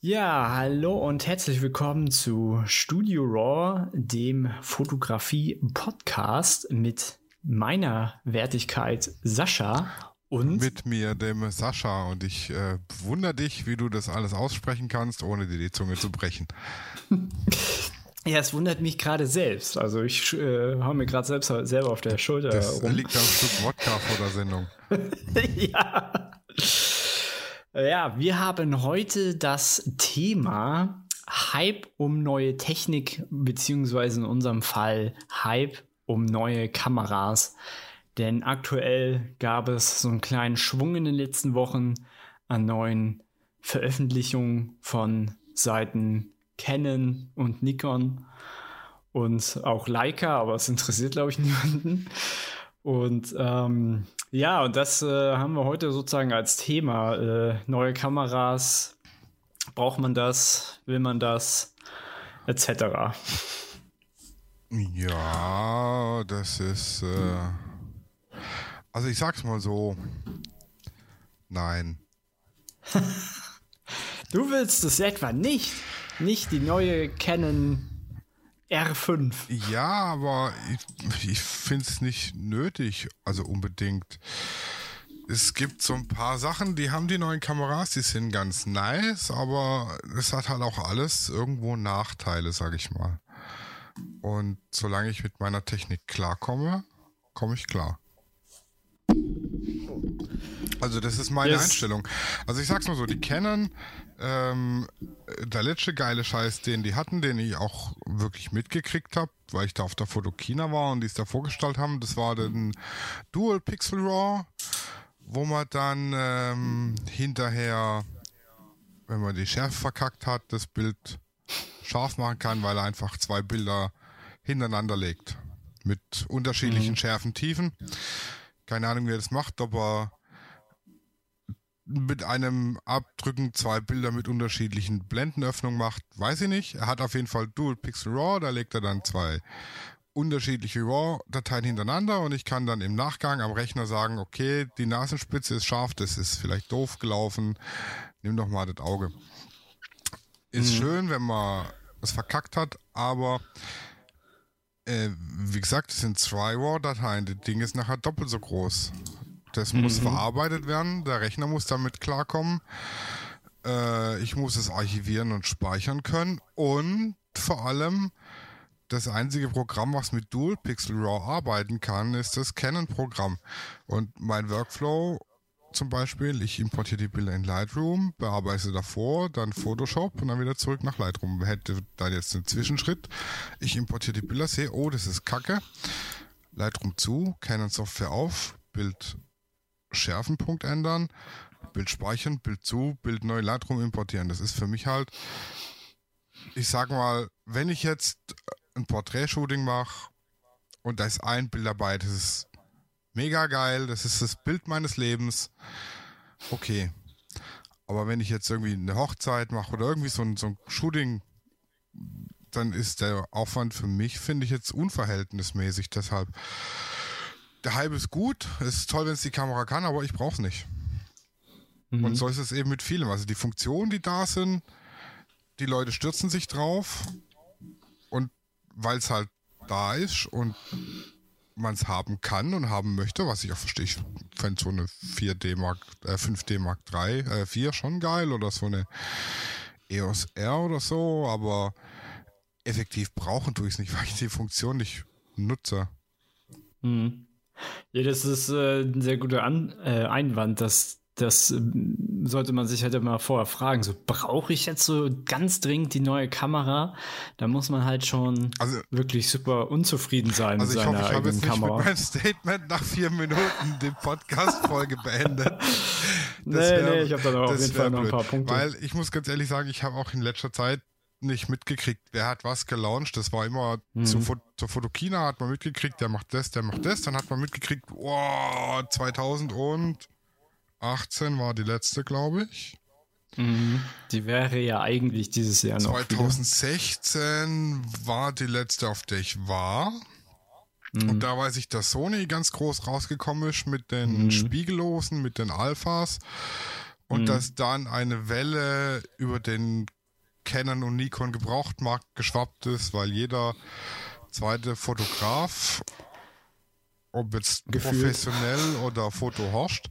Ja, hallo und herzlich willkommen zu Studio Raw, dem Fotografie-Podcast mit meiner Wertigkeit Sascha und mit mir, dem Sascha. Und ich äh, wundere dich, wie du das alles aussprechen kannst, ohne dir die Zunge zu brechen. Ja, es wundert mich gerade selbst. Also ich äh, hau mir gerade selbst selber auf der Schulter das rum. liegt am Stück Wodka vor der Sendung. ja. Ja, wir haben heute das Thema Hype um neue Technik, beziehungsweise in unserem Fall Hype um neue Kameras. Denn aktuell gab es so einen kleinen Schwung in den letzten Wochen an neuen Veröffentlichungen von Seiten Canon und Nikon und auch Leica, aber es interessiert, glaube ich, niemanden. Und ähm, ja, und das äh, haben wir heute sozusagen als Thema. Äh, neue Kameras, braucht man das, will man das, etc. Ja, das ist. Äh, also ich sag's mal so. Nein. du willst es etwa nicht? Nicht die neue Canon R5. Ja, aber ich, ich finde es nicht nötig, also unbedingt. Es gibt so ein paar Sachen, die haben die neuen Kameras, die sind ganz nice, aber es hat halt auch alles irgendwo Nachteile, sag ich mal. Und solange ich mit meiner Technik klarkomme, komme ich klar. Also das ist meine yes. Einstellung. Also ich sag's mal so, die Canon, ähm, der letzte geile Scheiß, den die hatten, den ich auch wirklich mitgekriegt habe, weil ich da auf der Fotokina war und die es da vorgestellt haben, das war den Dual Pixel RAW, wo man dann ähm, hinterher, wenn man die Schärfe verkackt hat, das Bild scharf machen kann, weil er einfach zwei Bilder hintereinander legt. Mit unterschiedlichen mhm. Schärfen, Tiefen. Keine Ahnung, wie er das macht, aber mit einem Abdrücken zwei Bilder mit unterschiedlichen Blendenöffnungen macht, weiß ich nicht. Er hat auf jeden Fall Dual Pixel RAW, da legt er dann zwei unterschiedliche RAW-Dateien hintereinander und ich kann dann im Nachgang am Rechner sagen, okay, die Nasenspitze ist scharf, das ist vielleicht doof gelaufen, nimm doch mal das Auge. Ist mhm. schön, wenn man es verkackt hat, aber äh, wie gesagt, es sind zwei RAW-Dateien, das Ding ist nachher doppelt so groß. Das mhm. muss verarbeitet werden, der Rechner muss damit klarkommen. Äh, ich muss es archivieren und speichern können. Und vor allem, das einzige Programm, was mit Dual Pixel RAW arbeiten kann, ist das Canon-Programm. Und mein Workflow zum Beispiel, ich importiere die Bilder in Lightroom, bearbeite sie davor, dann Photoshop und dann wieder zurück nach Lightroom. Hätte da jetzt einen Zwischenschritt. Ich importiere die Bilder, sehe, oh, das ist Kacke. Lightroom zu, Canon Software auf, Bild Schärfenpunkt ändern, Bild speichern, Bild zu, Bild neu Lightroom importieren. Das ist für mich halt, ich sag mal, wenn ich jetzt ein Porträtshooting mache und da ist ein Bild dabei, das ist mega geil, das ist das Bild meines Lebens, okay. Aber wenn ich jetzt irgendwie eine Hochzeit mache oder irgendwie so ein, so ein Shooting, dann ist der Aufwand für mich, finde ich jetzt unverhältnismäßig. Deshalb der Hype ist gut, es ist toll, wenn es die Kamera kann, aber ich brauche es nicht. Mhm. Und so ist es eben mit vielem. Also die Funktionen, die da sind, die Leute stürzen sich drauf und weil es halt da ist und man es haben kann und haben möchte, was ich auch verstehe. Ich fände so eine 4D Mark, äh, 5D Mark 3, äh, 4 schon geil oder so eine EOS R oder so, aber effektiv brauchen tue ich es nicht, weil ich die Funktion nicht nutze. Mhm. Ja, das ist äh, ein sehr guter An äh, Einwand, dass das äh, sollte man sich halt immer vorher fragen. So, brauche ich jetzt so ganz dringend die neue Kamera? Da muss man halt schon also, wirklich super unzufrieden sein also mit seiner hoffe, ich eigenen jetzt Kamera. Nicht mit meinem Statement nach vier Minuten die Podcast-Folge beendet. Das nee, wär, nee, ich habe da auf jeden Fall noch ein paar Punkte. Weil ich muss ganz ehrlich sagen, ich habe auch in letzter Zeit nicht mitgekriegt, wer hat was gelauncht. Das war immer mhm. zur, zur Fotokina hat man mitgekriegt, der macht das, der macht das. Dann hat man mitgekriegt, oh, 2018 war die letzte, glaube ich. Mhm. Die wäre ja eigentlich dieses Jahr noch. 2016 wieder. war die letzte, auf der ich war. Mhm. Und da weiß ich, dass Sony ganz groß rausgekommen ist mit den mhm. Spiegellosen, mit den Alphas. und mhm. dass dann eine Welle über den Canon und Nikon Gebrauchtmarkt geschwappt ist, weil jeder zweite Fotograf, ob jetzt Gefühl. professionell oder Fotohorst,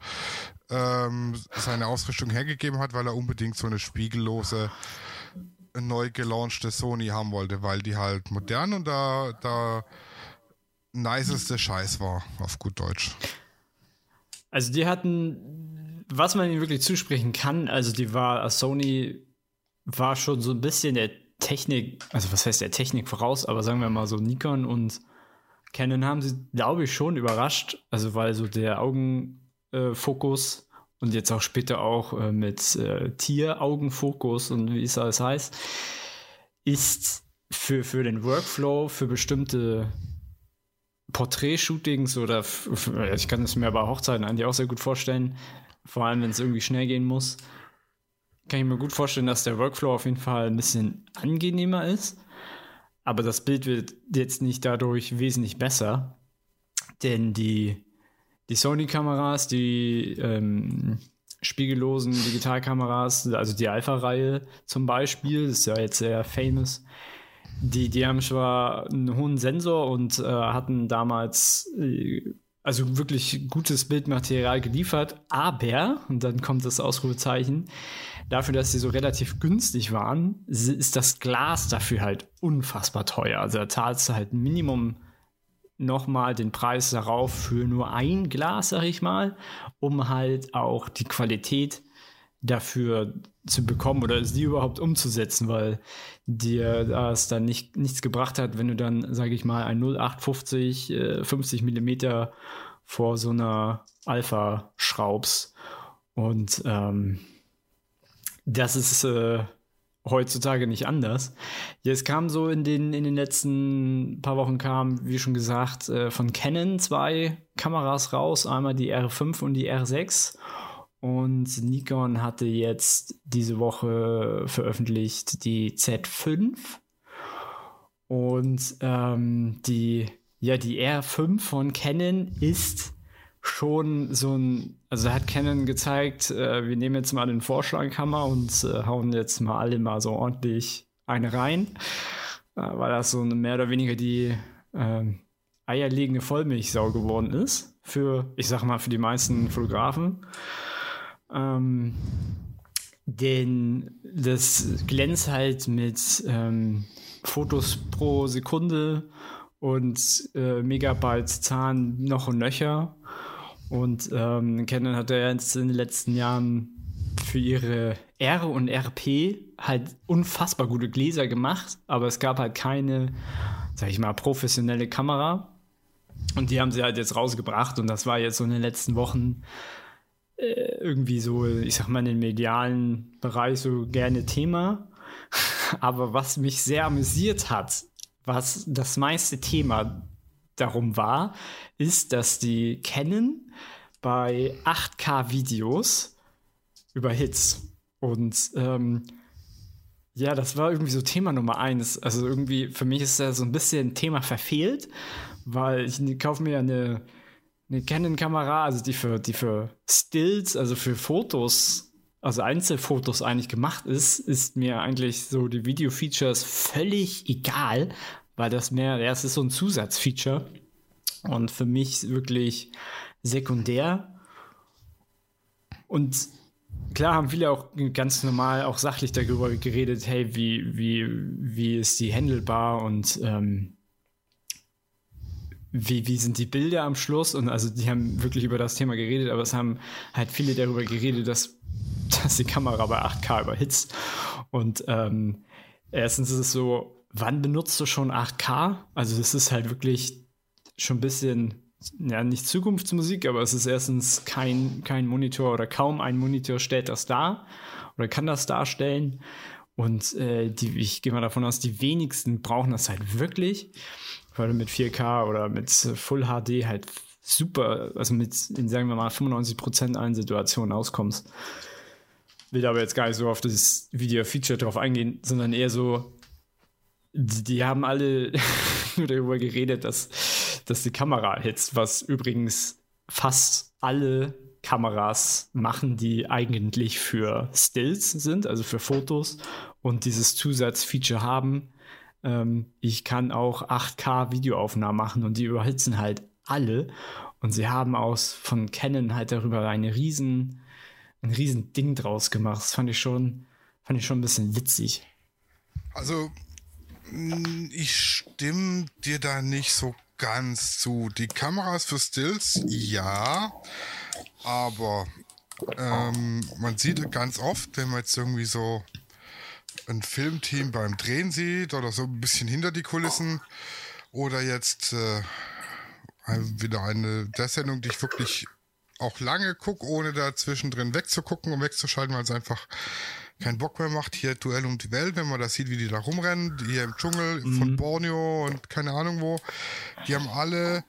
ähm, seine Ausrüstung hergegeben hat, weil er unbedingt so eine spiegellose neu gelaunchte Sony haben wollte, weil die halt modern und da, da niceste Scheiß war, auf gut Deutsch. Also die hatten, was man ihnen wirklich zusprechen kann, also die war, Sony war schon so ein bisschen der Technik, also was heißt der Technik voraus, aber sagen wir mal so Nikon und Canon haben sie, glaube ich, schon überrascht, also weil so der Augenfokus äh, und jetzt auch später auch äh, mit äh, Tieraugenfokus und wie es alles heißt, ist für, für den Workflow, für bestimmte Porträt-Shootings oder ich kann es mir bei Hochzeiten eigentlich auch sehr gut vorstellen, vor allem wenn es irgendwie schnell gehen muss, kann ich mir gut vorstellen, dass der Workflow auf jeden Fall ein bisschen angenehmer ist. Aber das Bild wird jetzt nicht dadurch wesentlich besser, denn die, die Sony-Kameras, die ähm, spiegellosen Digitalkameras, also die Alpha-Reihe zum Beispiel, ist ja jetzt sehr famous, die, die haben zwar einen hohen Sensor und äh, hatten damals äh, also wirklich gutes Bildmaterial geliefert, aber, und dann kommt das Ausrufezeichen, dafür, dass sie so relativ günstig waren, ist das Glas dafür halt unfassbar teuer. Also da zahlst du halt Minimum nochmal den Preis darauf für nur ein Glas, sag ich mal, um halt auch die Qualität dafür zu bekommen oder sie überhaupt umzusetzen, weil dir das dann nicht, nichts gebracht hat, wenn du dann, sage ich mal, ein 0850 äh, 50 Millimeter vor so einer Alpha schraubst. Und ähm, das ist äh, heutzutage nicht anders. Jetzt kam so in den, in den letzten paar Wochen kam, wie schon gesagt, äh, von Canon zwei Kameras raus, einmal die R5 und die R6. Und Nikon hatte jetzt diese Woche veröffentlicht die Z5. Und ähm, die, ja, die R5 von Canon ist schon so ein, also hat Canon gezeigt, äh, wir nehmen jetzt mal den Vorschlaghammer und äh, hauen jetzt mal alle mal so ordentlich eine rein, äh, weil das so mehr oder weniger die ähm, eierlegende Vollmilchsau geworden ist für, ich sag mal, für die meisten Fotografen. Ähm, denn das glänzt halt mit ähm, Fotos pro Sekunde und äh, Megabyte Zahlen noch und nöcher. Und ähm, Canon hat ja jetzt in den letzten Jahren für ihre R und RP halt unfassbar gute Gläser gemacht, aber es gab halt keine, sag ich mal, professionelle Kamera. Und die haben sie halt jetzt rausgebracht und das war jetzt so in den letzten Wochen irgendwie so, ich sag mal, in den medialen Bereich so gerne Thema. Aber was mich sehr amüsiert hat, was das meiste Thema darum war, ist, dass die Canon bei 8K-Videos über Hits und ähm, ja, das war irgendwie so Thema Nummer eins. Also irgendwie, für mich ist da so ein bisschen Thema verfehlt, weil ich kaufe mir ja eine eine Canon-Kamera, also die für, die für Stills, also für Fotos, also Einzelfotos eigentlich gemacht ist, ist mir eigentlich so die Video-Features völlig egal, weil das mehr, ja, es ist so ein Zusatzfeature und für mich wirklich sekundär. Und klar haben viele auch ganz normal, auch sachlich darüber geredet, hey, wie, wie, wie ist die handelbar und ähm, wie, wie sind die Bilder am Schluss? Und also die haben wirklich über das Thema geredet, aber es haben halt viele darüber geredet, dass, dass die Kamera bei 8K überhitzt. Und ähm, erstens ist es so, wann benutzt du schon 8K? Also es ist halt wirklich schon ein bisschen, ja, nicht Zukunftsmusik, aber es ist erstens kein, kein Monitor oder kaum ein Monitor stellt das dar oder kann das darstellen. Und äh, die, ich gehe mal davon aus, die wenigsten brauchen das halt wirklich weil du mit 4K oder mit Full HD halt super, also mit, in sagen wir mal, 95% allen Situationen auskommst. Will aber jetzt gar nicht so auf das Video-Feature drauf eingehen, sondern eher so, die, die haben alle nur darüber geredet, dass, dass die Kamera jetzt, was übrigens fast alle Kameras machen, die eigentlich für Stills sind, also für Fotos und dieses Zusatzfeature haben. Ähm, ich kann auch 8K Videoaufnahmen machen und die überhitzen halt alle. Und sie haben aus von Canon halt darüber eine riesen, ein riesen Ding draus gemacht. Das fand ich schon, fand ich schon ein bisschen witzig. Also, ich stimme dir da nicht so ganz zu. Die Kameras für Stills, ja, aber ähm, man sieht ganz oft, wenn man jetzt irgendwie so ein Filmteam beim Drehen sieht oder so ein bisschen hinter die Kulissen oder jetzt äh, wieder eine der Sendung, die ich wirklich auch lange gucke, ohne da zwischendrin wegzugucken und wegzuschalten, weil es einfach keinen Bock mehr macht. Hier Duell um die Welt, wenn man das sieht, wie die da rumrennen, hier im Dschungel mhm. von Borneo und keine Ahnung wo. Die haben alle,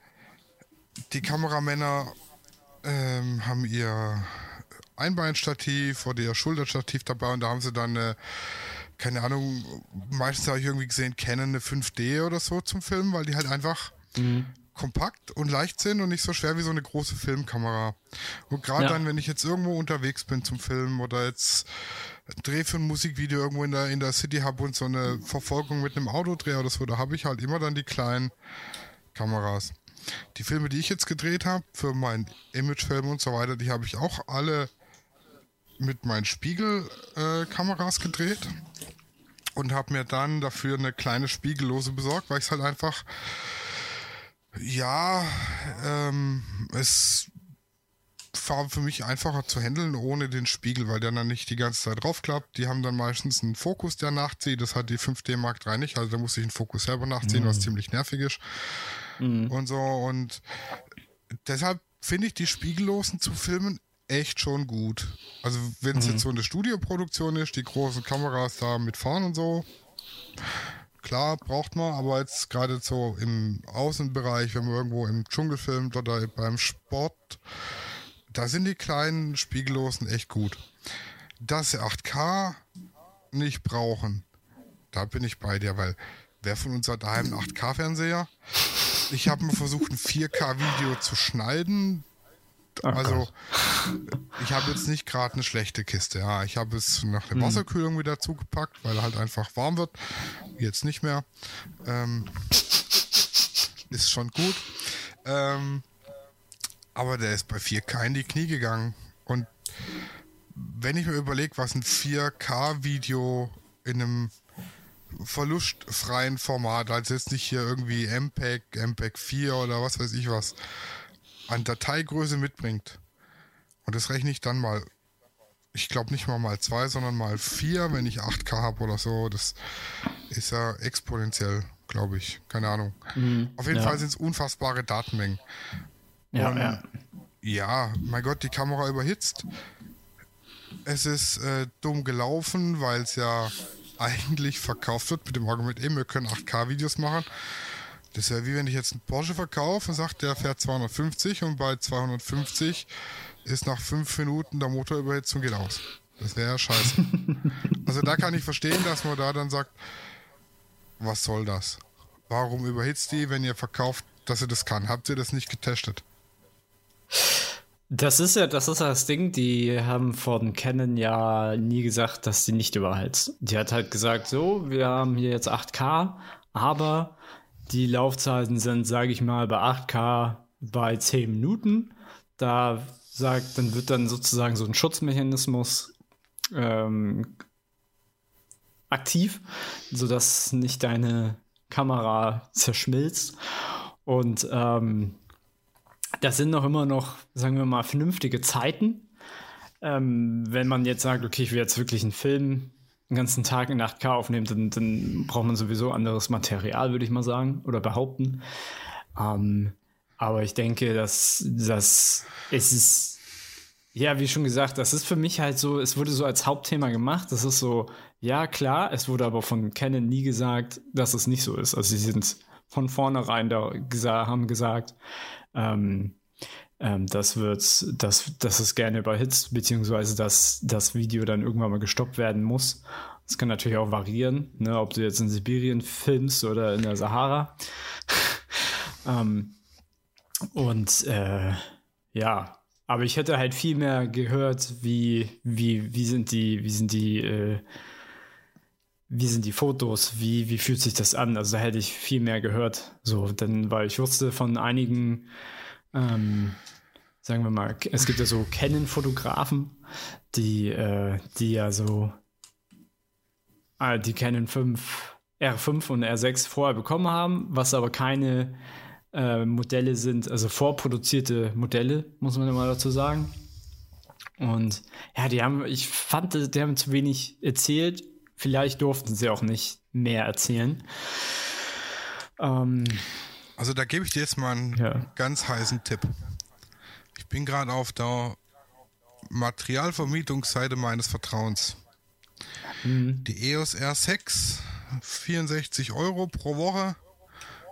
die Kameramänner ähm, haben ihr Einbeinstativ oder ihr Schulterstativ dabei und da haben sie dann eine, keine Ahnung, meistens habe ich irgendwie gesehen, Canon eine 5D oder so zum Filmen, weil die halt einfach mhm kompakt und leicht sind und nicht so schwer wie so eine große Filmkamera. Und gerade ja. dann, wenn ich jetzt irgendwo unterwegs bin zum Filmen oder jetzt Dreh für ein Musikvideo irgendwo in der, in der City habe und so eine Verfolgung mit einem Autodreher oder so, da habe ich halt immer dann die kleinen Kameras. Die Filme, die ich jetzt gedreht habe, für meinen Imagefilm und so weiter, die habe ich auch alle mit meinen Spiegelkameras äh, gedreht und habe mir dann dafür eine kleine Spiegellose besorgt, weil ich es halt einfach ja, ähm, es war für mich einfacher zu handeln ohne den Spiegel, weil der dann nicht die ganze Zeit draufklappt. Die haben dann meistens einen Fokus, der nachzieht. Das hat die 5D Mark III nicht. Also da muss ich einen Fokus selber nachziehen, mhm. was ziemlich nervig ist. Mhm. Und so. Und deshalb finde ich die Spiegellosen zu filmen echt schon gut. Also wenn es mhm. jetzt so eine Studioproduktion ist, die großen Kameras da mitfahren und so, klar, braucht man, aber jetzt gerade so im Außenbereich, wenn man irgendwo im Dschungel filmt oder beim Sport, da sind die kleinen Spiegellosen echt gut. Dass sie 8K nicht brauchen, da bin ich bei dir, weil wer von uns hat daheim einen 8K-Fernseher? Ich habe mal versucht, ein 4K-Video zu schneiden. Also, ich habe jetzt nicht gerade eine schlechte Kiste. Ja, ich habe es nach der hm. Wasserkühlung wieder zugepackt, weil er halt einfach warm wird. Jetzt nicht mehr. Ähm, ist schon gut. Ähm, aber der ist bei 4K in die Knie gegangen. Und wenn ich mir überlege, was ein 4K-Video in einem verlustfreien Format, also jetzt nicht hier irgendwie MPEG, MPEG 4 oder was weiß ich was, an Dateigröße mitbringt. Und das rechne ich dann mal, ich glaube nicht mal mal zwei, sondern mal vier, wenn ich 8K habe oder so. Das ist ja exponentiell, glaube ich. Keine Ahnung. Mhm, Auf jeden ja. Fall sind es unfassbare Datenmengen. Ja, Und, ja. Ja, mein Gott, die Kamera überhitzt. Es ist äh, dumm gelaufen, weil es ja eigentlich verkauft wird mit dem Argument, eben, wir können 8K-Videos machen. Das wäre wie wenn ich jetzt einen Porsche verkaufe und sage, der fährt 250 und bei 250 ist nach fünf Minuten der Motor überhitzt und geht aus. Das wäre ja scheiße. also da kann ich verstehen, dass man da dann sagt, was soll das? Warum überhitzt die, wenn ihr verkauft, dass ihr das kann? Habt ihr das nicht getestet? Das ist ja, das ist das Ding, die haben von Canon ja nie gesagt, dass sie nicht überheizt. Die hat halt gesagt, so, wir haben hier jetzt 8K, aber die Laufzeiten sind, sage ich mal, bei 8K bei 10 Minuten. Da sagt, dann wird dann sozusagen so ein Schutzmechanismus ähm, aktiv, sodass nicht deine Kamera zerschmilzt. Und ähm, das sind noch immer noch, sagen wir mal, vernünftige Zeiten. Ähm, wenn man jetzt sagt, okay, ich will jetzt wirklich einen Film den ganzen Tag in 8K aufnehmen, dann, dann braucht man sowieso anderes Material, würde ich mal sagen, oder behaupten. Ähm, aber ich denke, dass, dass es ist, ja, wie schon gesagt, das ist für mich halt so, es wurde so als Hauptthema gemacht. Das ist so, ja, klar, es wurde aber von Canon nie gesagt, dass es nicht so ist. Also sie sind von vornherein da gesa haben gesagt, ähm, ähm, das wird, dass, dass es gerne überhitzt, beziehungsweise dass das Video dann irgendwann mal gestoppt werden muss. Das kann natürlich auch variieren, ne, ob du jetzt in Sibirien filmst oder in der Sahara. ähm, und äh, ja, aber ich hätte halt viel mehr gehört, wie, wie, wie sind die, wie sind die, äh, wie sind die Fotos, wie, wie fühlt sich das an? Also da hätte ich viel mehr gehört. So, denn, weil ich wusste von einigen, ähm, sagen wir mal, es gibt ja so Canon-Fotografen, die, äh, die ja so äh, die Canon 5, R5 und R6 vorher bekommen haben, was aber keine äh, Modelle sind, also vorproduzierte Modelle, muss man immer dazu sagen. Und ja, die haben, ich fand, die haben zu wenig erzählt. Vielleicht durften sie auch nicht mehr erzählen. Ähm, also da gebe ich dir jetzt mal einen ja. ganz heißen Tipp. Ich bin gerade auf der Materialvermietungsseite meines Vertrauens. Mhm. Die EOS R6, 64 Euro pro Woche.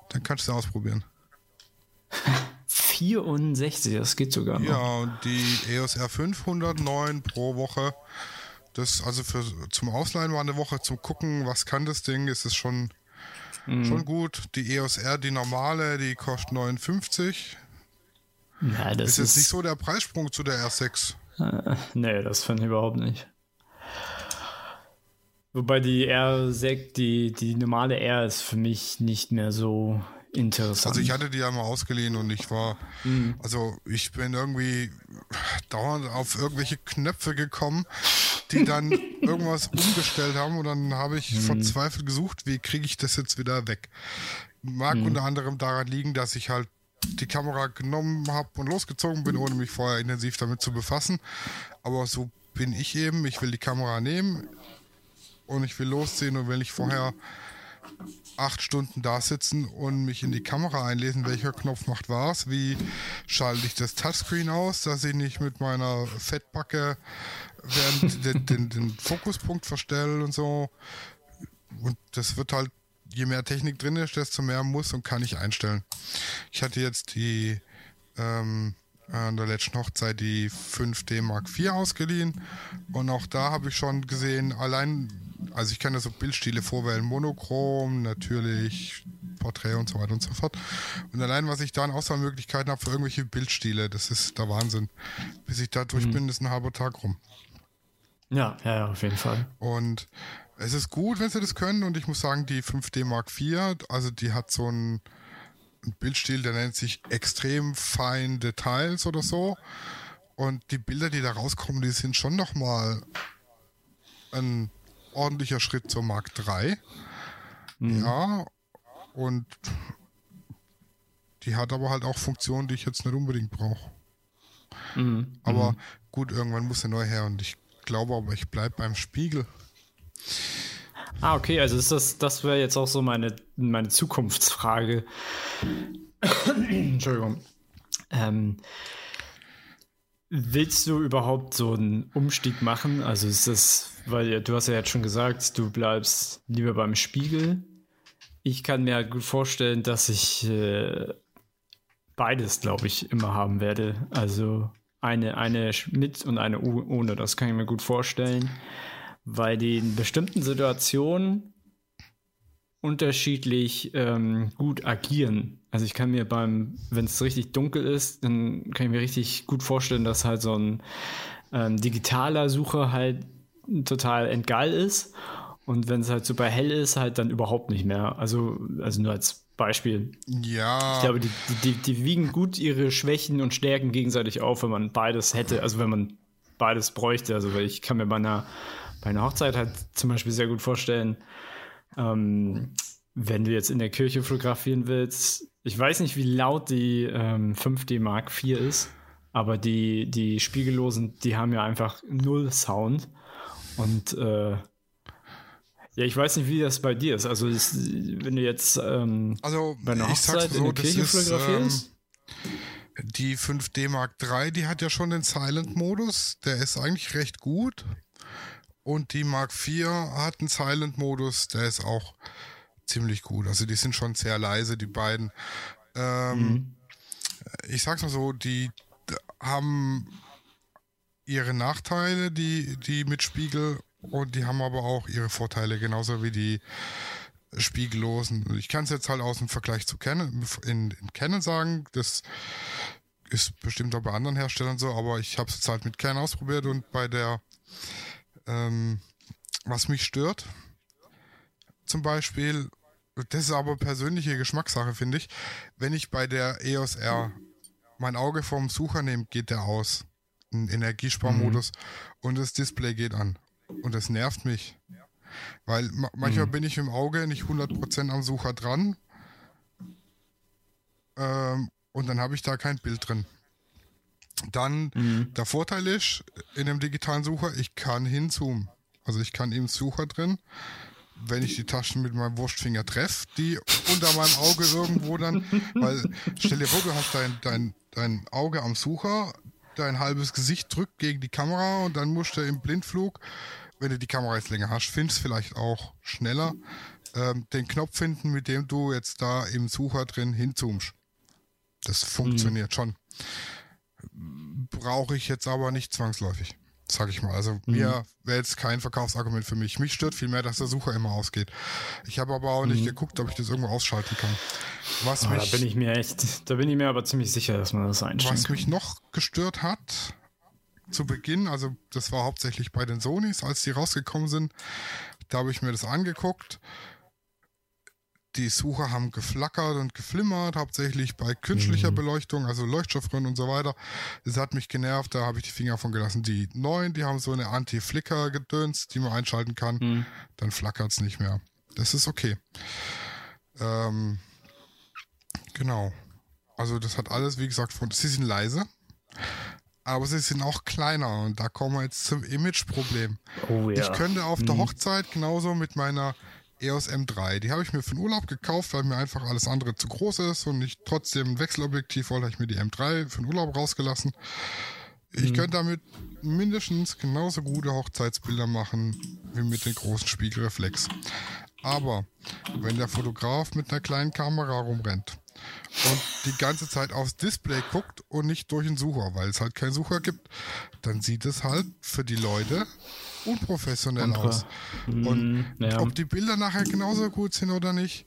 Dann kannst du ausprobieren. 64, das geht sogar noch. Ja, und die EOS R5 109 pro Woche. Das also für zum Ausleihen war eine Woche zum gucken, was kann das Ding, ist es schon mhm. schon gut. Die EOS R, die normale, die kostet 59. Ja, das ist, ist jetzt nicht so der Preissprung zu der R6. Äh, nee, das finde ich überhaupt nicht. Wobei die R6, die, die normale R ist für mich nicht mehr so interessant. Also ich hatte die ja mal ausgeliehen und ich war, mhm. also ich bin irgendwie dauernd auf irgendwelche Knöpfe gekommen, die dann irgendwas umgestellt haben und dann habe ich mhm. verzweifelt gesucht, wie kriege ich das jetzt wieder weg. Mag mhm. unter anderem daran liegen, dass ich halt die Kamera genommen habe und losgezogen bin, ohne mich vorher intensiv damit zu befassen. Aber so bin ich eben. Ich will die Kamera nehmen und ich will losziehen und wenn ich vorher acht Stunden da sitzen und mich in die Kamera einlesen, welcher Knopf macht was, wie schalte ich das Touchscreen aus, dass ich nicht mit meiner Fettbacke während den, den, den Fokuspunkt verstelle und so. Und das wird halt, je mehr Technik drin ist, desto mehr muss und kann ich einstellen. Ich hatte jetzt die ähm, an der letzten Hochzeit die 5D Mark IV ausgeliehen und auch da habe ich schon gesehen, allein also ich kann ja so Bildstile vorwählen, monochrom, natürlich, Porträt und so weiter und so fort. Und allein, was ich da an Auswahlmöglichkeiten habe für irgendwelche Bildstile, das ist der Wahnsinn. Bis ich da durch mhm. bin, ist ein halber Tag rum. Ja, ja, ja, auf jeden Fall. Und es ist gut, wenn sie das können. Und ich muss sagen, die 5D Mark IV, also die hat so einen, einen Bildstil, der nennt sich extrem fein Details oder so. Und die Bilder, die da rauskommen, die sind schon nochmal ein ordentlicher Schritt zur Mark 3. Mhm. Ja, und die hat aber halt auch Funktionen, die ich jetzt nicht unbedingt brauche. Mhm. Aber mhm. gut, irgendwann muss er neu her und ich glaube aber, ich bleibe beim Spiegel. Ah, okay, also ist das, das wäre jetzt auch so meine, meine Zukunftsfrage. Entschuldigung. Ähm, willst du überhaupt so einen Umstieg machen? Also ist das weil du hast ja jetzt schon gesagt, du bleibst lieber beim Spiegel. Ich kann mir gut vorstellen, dass ich äh, beides, glaube ich, immer haben werde. Also eine, eine mit und eine ohne. Das kann ich mir gut vorstellen, weil die in bestimmten Situationen unterschiedlich ähm, gut agieren. Also ich kann mir beim, wenn es richtig dunkel ist, dann kann ich mir richtig gut vorstellen, dass halt so ein ähm, digitaler Sucher halt total entgeil ist. Und wenn es halt super hell ist, halt dann überhaupt nicht mehr. Also, also nur als Beispiel. Ja. Ich glaube, die, die, die wiegen gut ihre Schwächen und Stärken gegenseitig auf, wenn man beides hätte, also wenn man beides bräuchte. Also, ich kann mir bei einer, bei einer Hochzeit halt zum Beispiel sehr gut vorstellen, ähm, wenn du jetzt in der Kirche fotografieren willst, ich weiß nicht, wie laut die ähm, 5D Mark IV ist, aber die, die Spiegellosen, die haben ja einfach null Sound. Und äh, ja, ich weiß nicht, wie das bei dir ist. Also, das, wenn du jetzt ähm, also, bei einer Hochzeit so, in der Kirche fotografierst. Ähm, die 5D Mark III, die hat ja schon den Silent-Modus. Der ist eigentlich recht gut. Und die Mark IV hat einen Silent-Modus, der ist auch ziemlich gut. Also die sind schon sehr leise, die beiden. Ähm, mhm. Ich sag's mal so, die haben ihre Nachteile, die, die mit Spiegel, und die haben aber auch ihre Vorteile, genauso wie die Spiegellosen. Ich kann es jetzt halt aus dem Vergleich zu Canon, in, in Canon sagen, das ist bestimmt auch bei anderen Herstellern so, aber ich habe es jetzt halt mit Kern ausprobiert und bei der, ähm, was mich stört, zum Beispiel, das ist aber persönliche Geschmackssache, finde ich, wenn ich bei der EOS R mein Auge vom Sucher nehme, geht der aus. Ein Energiesparmodus mhm. und das Display geht an. Und das nervt mich. Weil ma manchmal mhm. bin ich im Auge nicht 100% am Sucher dran. Ähm, und dann habe ich da kein Bild drin. Dann mhm. der Vorteil ist in dem digitalen Sucher, ich kann hinzoomen. Also ich kann im Sucher drin, wenn ich die Taschen mit meinem Wurstfinger treffe, die unter meinem Auge irgendwo dann, weil stell dir vor, du hast dein, dein, dein Auge am Sucher, dein halbes Gesicht drückt gegen die Kamera und dann musst du im Blindflug, wenn du die Kamera jetzt länger hast, findest vielleicht auch schneller, ähm, den Knopf finden, mit dem du jetzt da im Sucher drin hinzoomst. Das funktioniert mhm. schon. Brauche ich jetzt aber nicht zwangsläufig, sag ich mal. Also mhm. mir wäre jetzt kein Verkaufsargument für mich. Mich stört vielmehr, dass der Sucher immer ausgeht. Ich habe aber auch nicht mhm. geguckt, ob ich das irgendwo ausschalten kann. Was oh, mich, da bin ich mir echt, da bin ich mir aber ziemlich sicher, dass man das einstellen Was kann. mich noch gestört hat, zu Beginn, also das war hauptsächlich bei den Sonys, als die rausgekommen sind, da habe ich mir das angeguckt die Sucher haben geflackert und geflimmert, hauptsächlich bei künstlicher mhm. Beleuchtung, also Leuchtstoffröhren und so weiter. Das hat mich genervt, da habe ich die Finger von gelassen. Die neuen, die haben so eine Anti-Flicker-Gedöns, die man einschalten kann. Mhm. Dann flackert es nicht mehr. Das ist okay. Ähm, genau. Also das hat alles, wie gesagt, von, sie sind leise, aber sie sind auch kleiner und da kommen wir jetzt zum Image-Problem. Oh, ja. Ich könnte auf mhm. der Hochzeit genauso mit meiner EOS M3. Die habe ich mir für den Urlaub gekauft, weil mir einfach alles andere zu groß ist und ich trotzdem ein Wechselobjektiv wollte, habe ich mir die M3 für den Urlaub rausgelassen. Ich mhm. könnte damit mindestens genauso gute Hochzeitsbilder machen wie mit den großen Spiegelreflex. Aber wenn der Fotograf mit einer kleinen Kamera rumrennt und die ganze Zeit aufs Display guckt und nicht durch den Sucher, weil es halt keinen Sucher gibt, dann sieht es halt für die Leute unprofessionell Unpro aus. Und mm, ja. ob die Bilder nachher genauso gut sind oder nicht,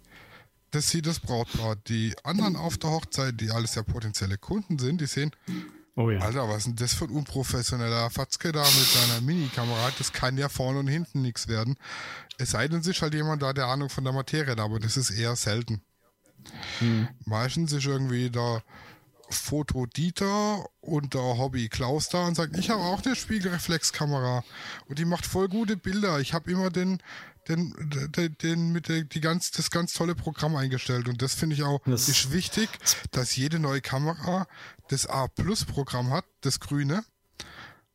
das sieht das Brautpaar. Die anderen auf der Hochzeit, die alles ja potenzielle Kunden sind, die sehen, oh ja. Alter, was ist denn das für ein unprofessioneller Fatzke da mit seiner Minikamera? Das kann ja vorne und hinten nichts werden. Es sei denn, ist halt jemand da, der Ahnung von der Materie hat, aber das ist eher selten. Hm. Meistens ist irgendwie da Foto Dieter und der Hobby Klaus da und sagt, ich habe auch eine Spiegelreflexkamera und die macht voll gute Bilder. Ich habe immer den, den, den, den mit der, die ganz, das ganz tolle Programm eingestellt und das finde ich auch das ist wichtig, dass jede neue Kamera das A Plus Programm hat, das grüne.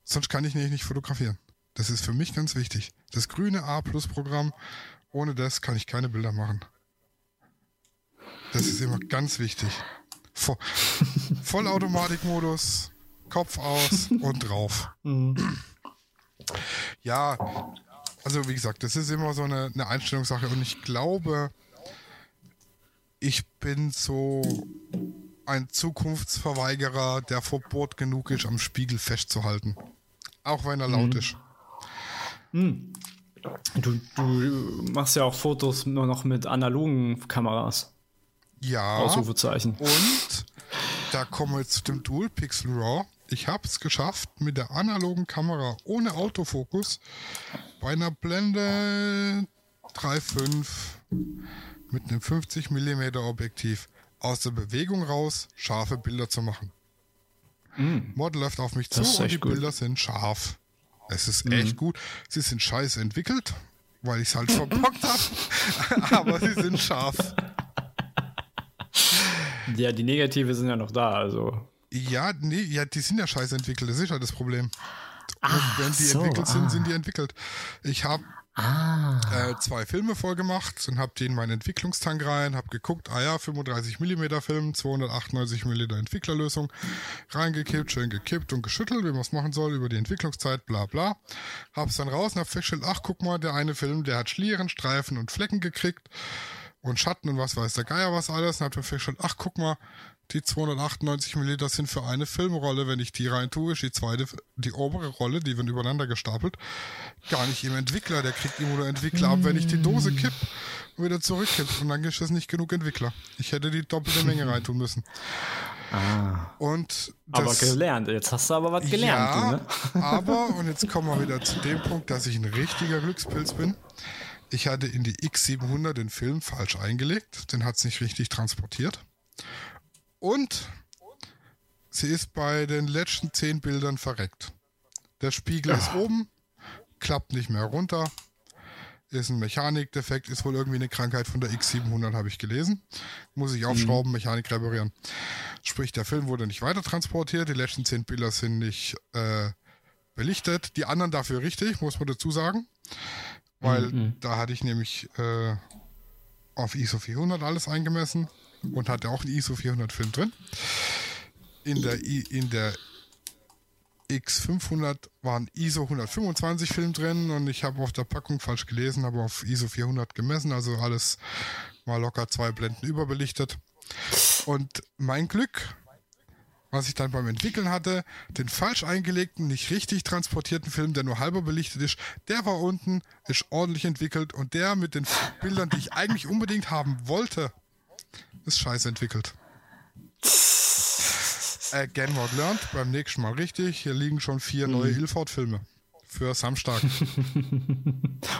Sonst kann ich nicht, nicht fotografieren. Das ist für mich ganz wichtig. Das grüne A Plus Programm. Ohne das kann ich keine Bilder machen. Das ist immer ganz wichtig. Vo Vollautomatikmodus, Kopf aus und drauf. Mhm. Ja, also wie gesagt, das ist immer so eine, eine Einstellungssache und ich glaube, ich bin so ein Zukunftsverweigerer, der verbot genug ist, am Spiegel festzuhalten. Auch wenn er laut mhm. ist. Mhm. Du, du machst ja auch Fotos nur noch mit analogen Kameras. Ja. Ausrufezeichen. Und da kommen wir zu dem Dual Pixel RAW. Ich habe es geschafft, mit der analogen Kamera ohne Autofokus bei einer Blende 3.5 mit einem 50 mm Objektiv aus der Bewegung raus scharfe Bilder zu machen. Mm. Model läuft auf mich zu und die gut. Bilder sind scharf. Es ist mm. echt gut. Sie sind scheiße entwickelt, weil ich es halt verbockt habe. Aber sie sind scharf. Ja, die Negative sind ja noch da, also. Ja, nee, ja, die sind ja scheiße entwickelt, das ist ja das Problem. Ach, wenn die so, entwickelt sind, ah. sind die entwickelt. Ich habe ah. äh, zwei Filme vorgemacht und habe die in meinen Entwicklungstank rein, habe geguckt, ah ja, 35 mm Film, 298 mm Entwicklerlösung, reingekippt, schön gekippt und geschüttelt, wie man es machen soll, über die Entwicklungszeit, bla bla. Hab's dann raus und hab festgestellt, ach guck mal, der eine Film, der hat Schlieren, Streifen und Flecken gekriegt und Schatten und was weiß der Geier was alles. Und hat mir festgestellt, ach guck mal, die 298 mm sind für eine Filmrolle. Wenn ich die rein tue, ist die zweite, die obere Rolle, die wird übereinander gestapelt, gar nicht im Entwickler. Der kriegt immer nur Entwickler ab, wenn ich die Dose kipp und wieder zurückkipp. Und dann ist das nicht genug Entwickler. Ich hätte die doppelte Menge reintun müssen. Ah. Und aber das, gelernt. Jetzt hast du aber was gelernt. ja, du, ne? aber, und jetzt kommen wir wieder zu dem Punkt, dass ich ein richtiger Glückspilz bin. Ich hatte in die X700 den Film falsch eingelegt. Den hat es nicht richtig transportiert. Und sie ist bei den letzten zehn Bildern verreckt. Der Spiegel ist oben, klappt nicht mehr runter. Ist ein Mechanikdefekt, ist wohl irgendwie eine Krankheit von der X700, habe ich gelesen. Muss ich aufschrauben, Mechanik reparieren. Sprich, der Film wurde nicht weiter transportiert. Die letzten zehn Bilder sind nicht äh, belichtet. Die anderen dafür richtig, muss man dazu sagen. Weil Mhm. da hatte ich nämlich äh, auf ISO 400 alles eingemessen und hatte auch einen ISO 400 Film drin. In der, I, in der X500 war ein ISO 125 Film drin und ich habe auf der Packung falsch gelesen, habe auf ISO 400 gemessen, also alles mal locker zwei Blenden überbelichtet. Und mein Glück, was ich dann beim Entwickeln hatte, den falsch eingelegten, nicht richtig transportierten Film, der nur halber belichtet ist, der war unten, ist ordentlich entwickelt und der mit den Bildern, die ich eigentlich unbedingt haben wollte, ist scheiße entwickelt. Again what learned, beim nächsten Mal richtig. Hier liegen schon vier neue Ilford-Filme für Samstag.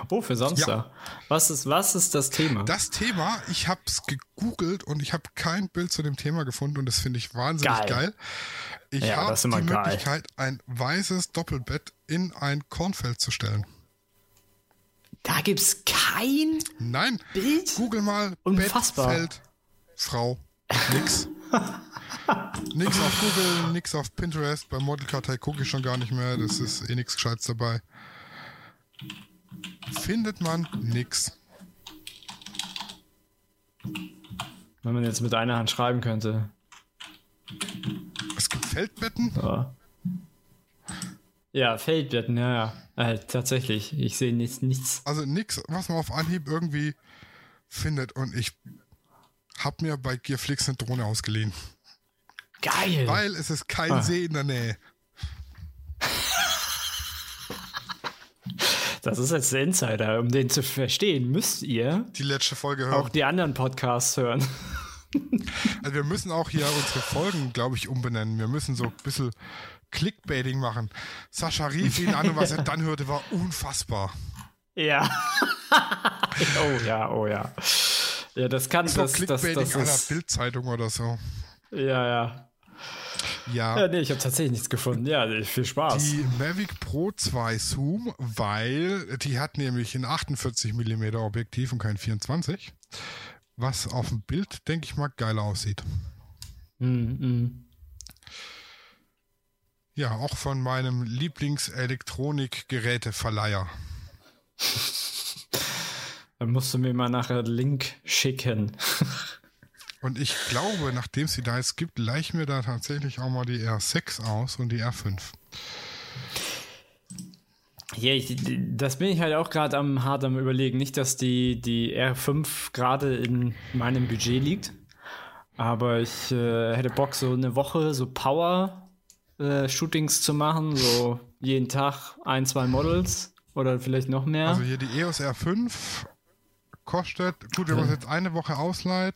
Oh, für Samstag. Was, ist, was ist das Thema? Das Thema, ich habe es gegoogelt und ich habe kein Bild zu dem Thema gefunden und das finde ich wahnsinnig Geil. geil. Ich Ja, habe die geil. Möglichkeit, ein weißes Doppelbett in ein Kornfeld zu stellen. da gibt's kein Nein, Bild? google mal Unfassbar. Bettfeld, Frau, nix. nix auf Google, nix auf Pinterest, bei Modelkartei gucke ich schon gar nicht mehr, das ist eh nichts Gescheites dabei. Findet man nix. Wenn man jetzt mit einer Hand schreiben könnte. Es gibt Feldbetten, Ja, ja Feldbetten, ja, ja. Äh, tatsächlich. Ich sehe nichts, nichts. also nix, was man auf Anhieb irgendwie findet und ich hab mir bei Gearflix eine Drohne ausgeliehen, Geil. weil es ist kein Ah. See in der Nähe. Das ist jetzt der Insider. Um den zu verstehen, müsst ihr Die letzte Folge auch hören. die anderen Podcasts hören. Also wir müssen auch hier unsere Folgen, glaube ich, umbenennen. Wir müssen so ein bisschen Clickbaiting machen. Sascha rief ihn an und was er dann hörte, war unfassbar. Ja. oh ja, oh ja. Ja, das kann, So das, das, Clickbaiting das einer ist, Bildzeitung oder so. ja, ja. Ja. Ja, nee, ich habe tatsächlich nichts gefunden. Ja, viel Spaß. Die Mavic Pro 2 Zoom, weil die hat nämlich ein 48 mm Objektiv und kein 24. Was auf dem Bild, denke ich mal, geiler aussieht. Mm. Ja, auch von meinem Lieblingselektronikgeräteverleiher. Dann musst du mir mal nachher einen Link schicken. Und ich glaube, nachdem sie da jetzt gibt, ich mir da tatsächlich auch mal die R6 aus und die R5. Ja, ich, das bin ich halt auch gerade am hart am überlegen. Nicht, dass die, die R5 gerade in meinem Budget liegt. Aber ich äh, hätte Bock, so eine Woche so Power-Shootings zu machen. So jeden Tag ein, zwei Models oder vielleicht noch mehr. Also hier die EOS R5 kostet, gut, wenn man es jetzt eine Woche ausleiht,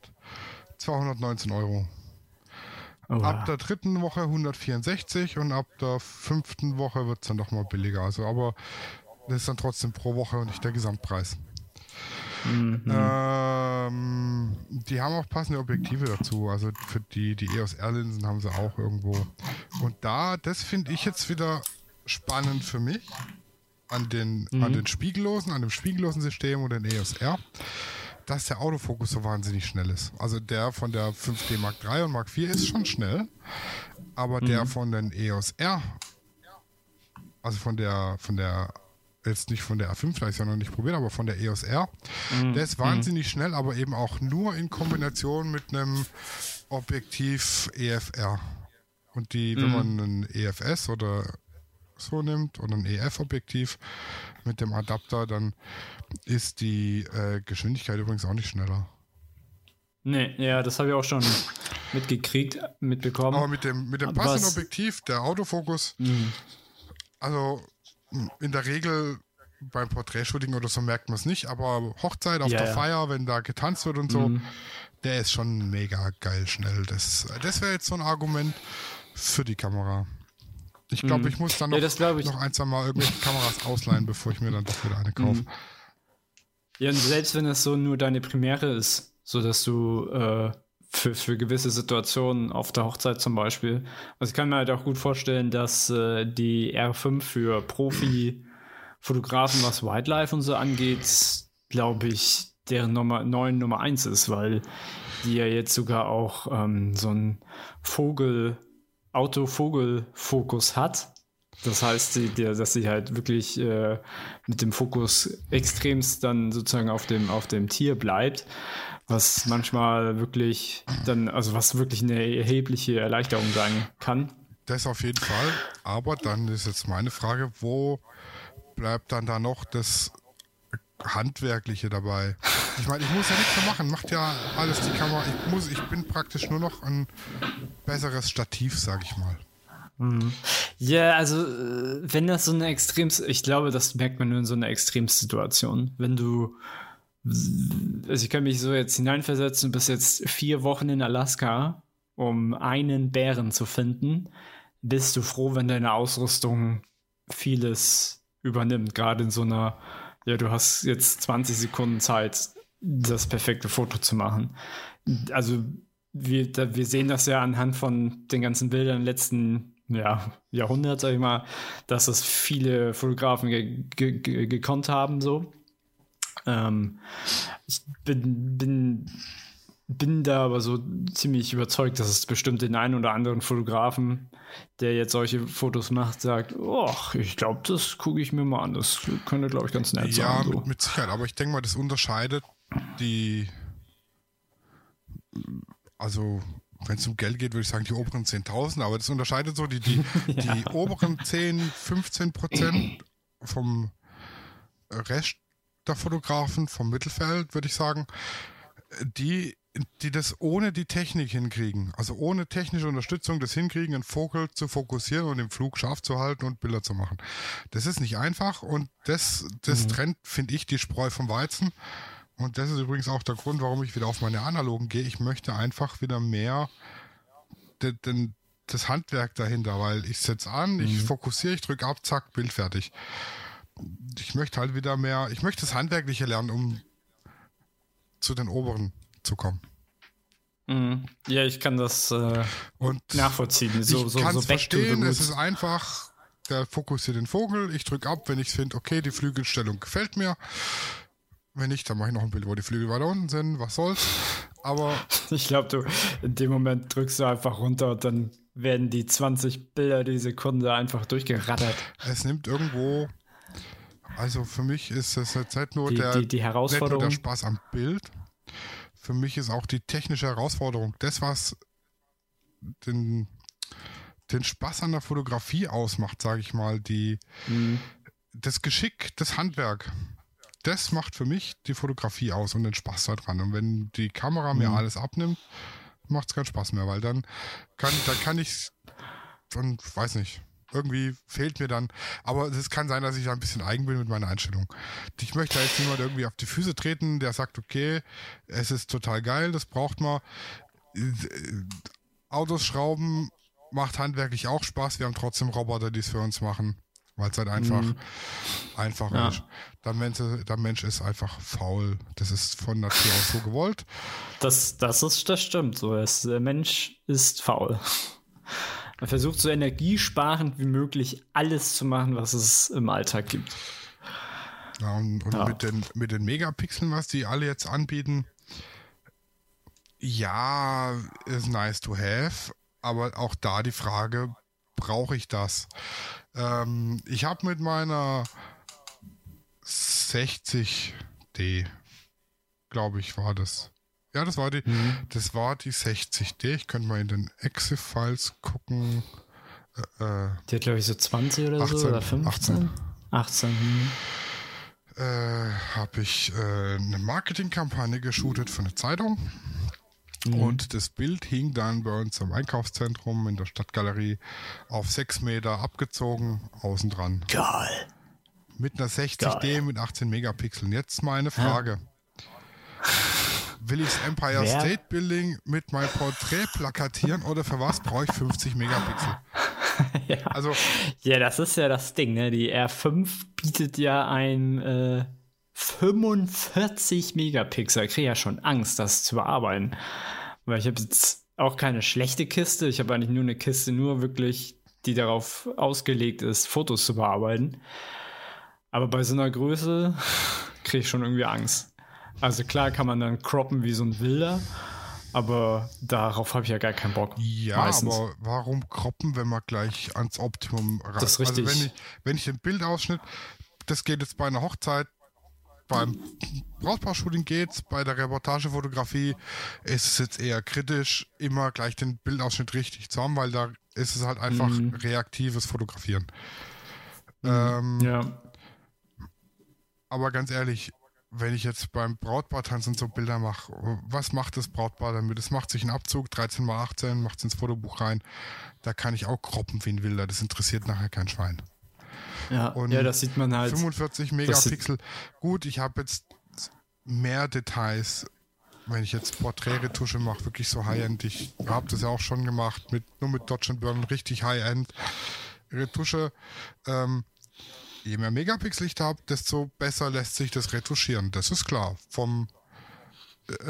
219 Euro. oh, Ab der dritten Woche 164 und ab der fünften Woche wird es dann doch mal billiger. Also, aber das ist dann trotzdem pro Woche und nicht der Gesamtpreis. Ähm, die haben auch passende Objektive dazu. Also für die, die EOS R-Linsen haben sie auch irgendwo. Und da, das finde ich jetzt wieder spannend für mich an den, an den Spiegellosen, an dem spiegellosen System und den EOS R, dass der Autofokus so wahnsinnig schnell ist. Also der von der 5D Mark III und Mark IV ist schon schnell, aber der von den EOS R, also von der, von der, jetzt nicht von der R5, da ist ja noch nicht probiert, aber von der EOS R, der ist wahnsinnig schnell, aber eben auch nur in Kombination mit einem Objektiv EFR. Und die, wenn man einen EFS oder so nimmt oder ein EF-Objektiv mit dem Adapter, dann ist die äh, Geschwindigkeit übrigens auch nicht schneller. nee, ja, das habe ich auch schon mitgekriegt, mitbekommen. Aber mit dem, mit dem passenden was- Objektiv, der Autofokus, also mh, in der Regel beim Porträtshooting oder so merkt man es nicht, aber Hochzeit auf Ja, der ja. Feier, wenn da getanzt wird und so, der ist schon mega geil schnell. Das, das wäre jetzt so ein Argument für die Kamera. Ich glaube, mhm. ich muss dann noch, ja, noch ein, zwei Mal irgendwelche Kameras ausleihen, bevor ich mir dann doch wieder eine kaufe. Mhm. Ja, und selbst wenn es so nur deine Premiere ist, so dass du äh, für, für gewisse Situationen auf der Hochzeit zum Beispiel, also ich kann mir halt auch gut vorstellen, dass äh, die R5 für Profi-Fotografen, was Wildlife und so angeht, glaube ich, deren Nummer, neuen Nummer 1 ist, weil die ja jetzt sogar auch ähm, so ein Vogel, Autovogel-Fokus hat. Das heißt, die, die, dass sie halt wirklich äh, mit dem Fokus extremst dann sozusagen auf dem, auf dem Tier bleibt, was manchmal wirklich dann, also was wirklich eine erhebliche Erleichterung sein kann. Das auf jeden Fall. Aber dann ist jetzt meine Frage, wo bleibt dann da noch das Handwerkliche dabei. Ich meine, ich muss ja nichts mehr machen, macht ja alles die Kamera. Ich, muss, ich bin praktisch nur noch ein besseres Stativ, sag ich mal. Mhm. Ja, also äh, wenn das so eine Extrems, ich glaube, das merkt man nur in so einer Extremsituation. Wenn du, also ich kann mich so jetzt hineinversetzen, du bist jetzt vier Wochen in Alaska, um einen Bären zu finden, bist du froh, wenn deine Ausrüstung vieles übernimmt, gerade in so einer ja, du hast jetzt 20 Sekunden Zeit, das perfekte Foto zu machen. Also wir, da, wir sehen das ja anhand von den ganzen Bildern letzten ja, Jahrhundert, sag ich mal, dass das viele Fotografen ge ge ge gekonnt haben, so. Ähm, ich bin, bin bin da aber so ziemlich überzeugt, dass es bestimmt den einen oder anderen Fotografen, der jetzt solche Fotos macht, sagt, oh, ich glaube, das gucke ich mir mal an. Das könnte, glaube ich, ganz nett ja, sein. Ja, so. mit, mit Sicherheit. Aber ich denke mal, das unterscheidet die, also wenn es um Geld geht, würde ich sagen, die oberen 10.000, aber das unterscheidet so die, die, ja. die oberen 10, 15 Prozent vom Rest der Fotografen, vom Mittelfeld, würde ich sagen, die die das ohne die Technik hinkriegen, also ohne technische Unterstützung das hinkriegen, einen Vogel zu fokussieren und im Flug scharf zu halten und Bilder zu machen. Das ist nicht einfach und das, das mhm. trennt, finde ich, die Spreu vom Weizen. Und das ist übrigens auch der Grund, warum ich wieder auf meine analogen gehe. Ich möchte einfach wieder mehr den, den, das Handwerk dahinter, weil ich setze an, mhm. ich fokussiere, ich drücke ab, zack, Bild fertig. Ich möchte halt wieder mehr, ich möchte das Handwerkliche lernen, um zu den oberen zu kommen. Mhm. Ja, ich kann das äh, und nachvollziehen. So, ich so, kann es so verstehen, es ist einfach, der fokussiert den Vogel, ich drücke ab, wenn ich finde, okay, die Flügelstellung gefällt mir. Wenn nicht, dann mache ich noch ein Bild, wo die Flügel weiter unten sind, was soll's. Aber. Ich glaube, du, in dem Moment drückst du einfach runter und dann werden die 20 Bilder die Sekunde einfach durchgerattert. Es nimmt irgendwo, also für mich ist es jetzt nicht nur, die, der, die, die Herausforderung. Nicht nur der Spaß am Bild, für mich ist auch die technische Herausforderung das, was den, den Spaß an der Fotografie ausmacht, sage ich mal, die, mhm. das Geschick, das Handwerk. Das macht für mich die Fotografie aus und den Spaß daran. Und wenn die Kamera mhm. mir alles abnimmt, macht es keinen Spaß mehr, weil dann kann, dann kann ich, dann weiß nicht, irgendwie fehlt mir dann. Aber es kann sein, dass ich da ein bisschen eigen bin mit meiner Einstellung. Ich möchte da jetzt niemand irgendwie auf die Füße treten, der sagt, okay, es ist total geil, das braucht man. Autos schrauben macht handwerklich auch Spaß. Wir haben trotzdem Roboter, die es für uns machen, weil es halt einfach mhm. einfacher ja. ist. Der Mensch, der Mensch ist einfach faul. Das ist von Natur aus so gewollt. Das, das, ist, das stimmt so. Der Mensch ist faul. Man versucht so energiesparend wie möglich alles zu machen, was es im Alltag gibt. Ja, und, und ja. Mit, den, mit den Megapixeln, was die alle jetzt anbieten, ja, ist nice to have, aber auch da die Frage, brauche ich das? Ähm, ich habe mit meiner 60D, glaube ich, war das, ja, das war die, mhm. das war die 60D. Ich könnte mal in den Exif-Files gucken. Äh, äh die hat, glaube ich, so 20 oder 18, so oder 15? 18. 18. Mhm. Äh, habe ich äh, eine Marketingkampagne geshootet für eine Zeitung. Mhm. Und das Bild hing dann bei uns im Einkaufszentrum in der Stadtgalerie auf 6 Meter abgezogen, außen dran. Geil. Mit einer 60D Geil. mit 18 Megapixeln. Jetzt meine Frage. Ja Will ich das Empire Wer? State Building mit meinem Porträt plakatieren oder für was brauche ich 50 Megapixel? ja. Also, ja, das ist ja das Ding, ne? Die R5 bietet ja ein äh, 45 Megapixel. Ich kriege ja schon Angst, das zu bearbeiten. Weil ich habe jetzt auch keine schlechte Kiste. Ich habe eigentlich nur eine Kiste, nur wirklich, die darauf ausgelegt ist, Fotos zu bearbeiten. Aber bei so einer Größe kriege ich schon irgendwie Angst. Also klar kann man dann croppen wie so ein Wilder, aber darauf habe ich ja gar keinen Bock. ja, meistens. aber warum kroppen, wenn man gleich ans Optimum ran? Das ist richtig. Also, wenn ich, wenn ich den Bildausschnitt, das geht jetzt bei einer Hochzeit, beim Brautpaar-Shooting geht's, bei der Reportagefotografie ist es jetzt eher kritisch, immer gleich den Bildausschnitt richtig zu haben, weil da ist es halt einfach Mhm. reaktives Fotografieren. Ähm, Ja, Aber ganz ehrlich, wenn ich jetzt beim Brautpaar tanzen so Bilder mache, was macht das Brautpaar damit? Es macht sich einen Abzug, 13 mal 18, macht es ins Fotobuch rein. Da kann ich auch kroppen wie ein Wilder. Das interessiert nachher kein Schwein. ja, Und ja, das sieht man halt. 45 Megapixel. Gut, ich habe jetzt mehr Details, wenn ich jetzt Porträtretusche mache, wirklich so High-End. Ich habe das ja auch schon gemacht, mit, nur mit Dodge Burn, richtig High-End Retusche. Ähm, je mehr Megapixel ich habe, desto besser lässt sich das retuschieren. Das ist klar. Vom äh,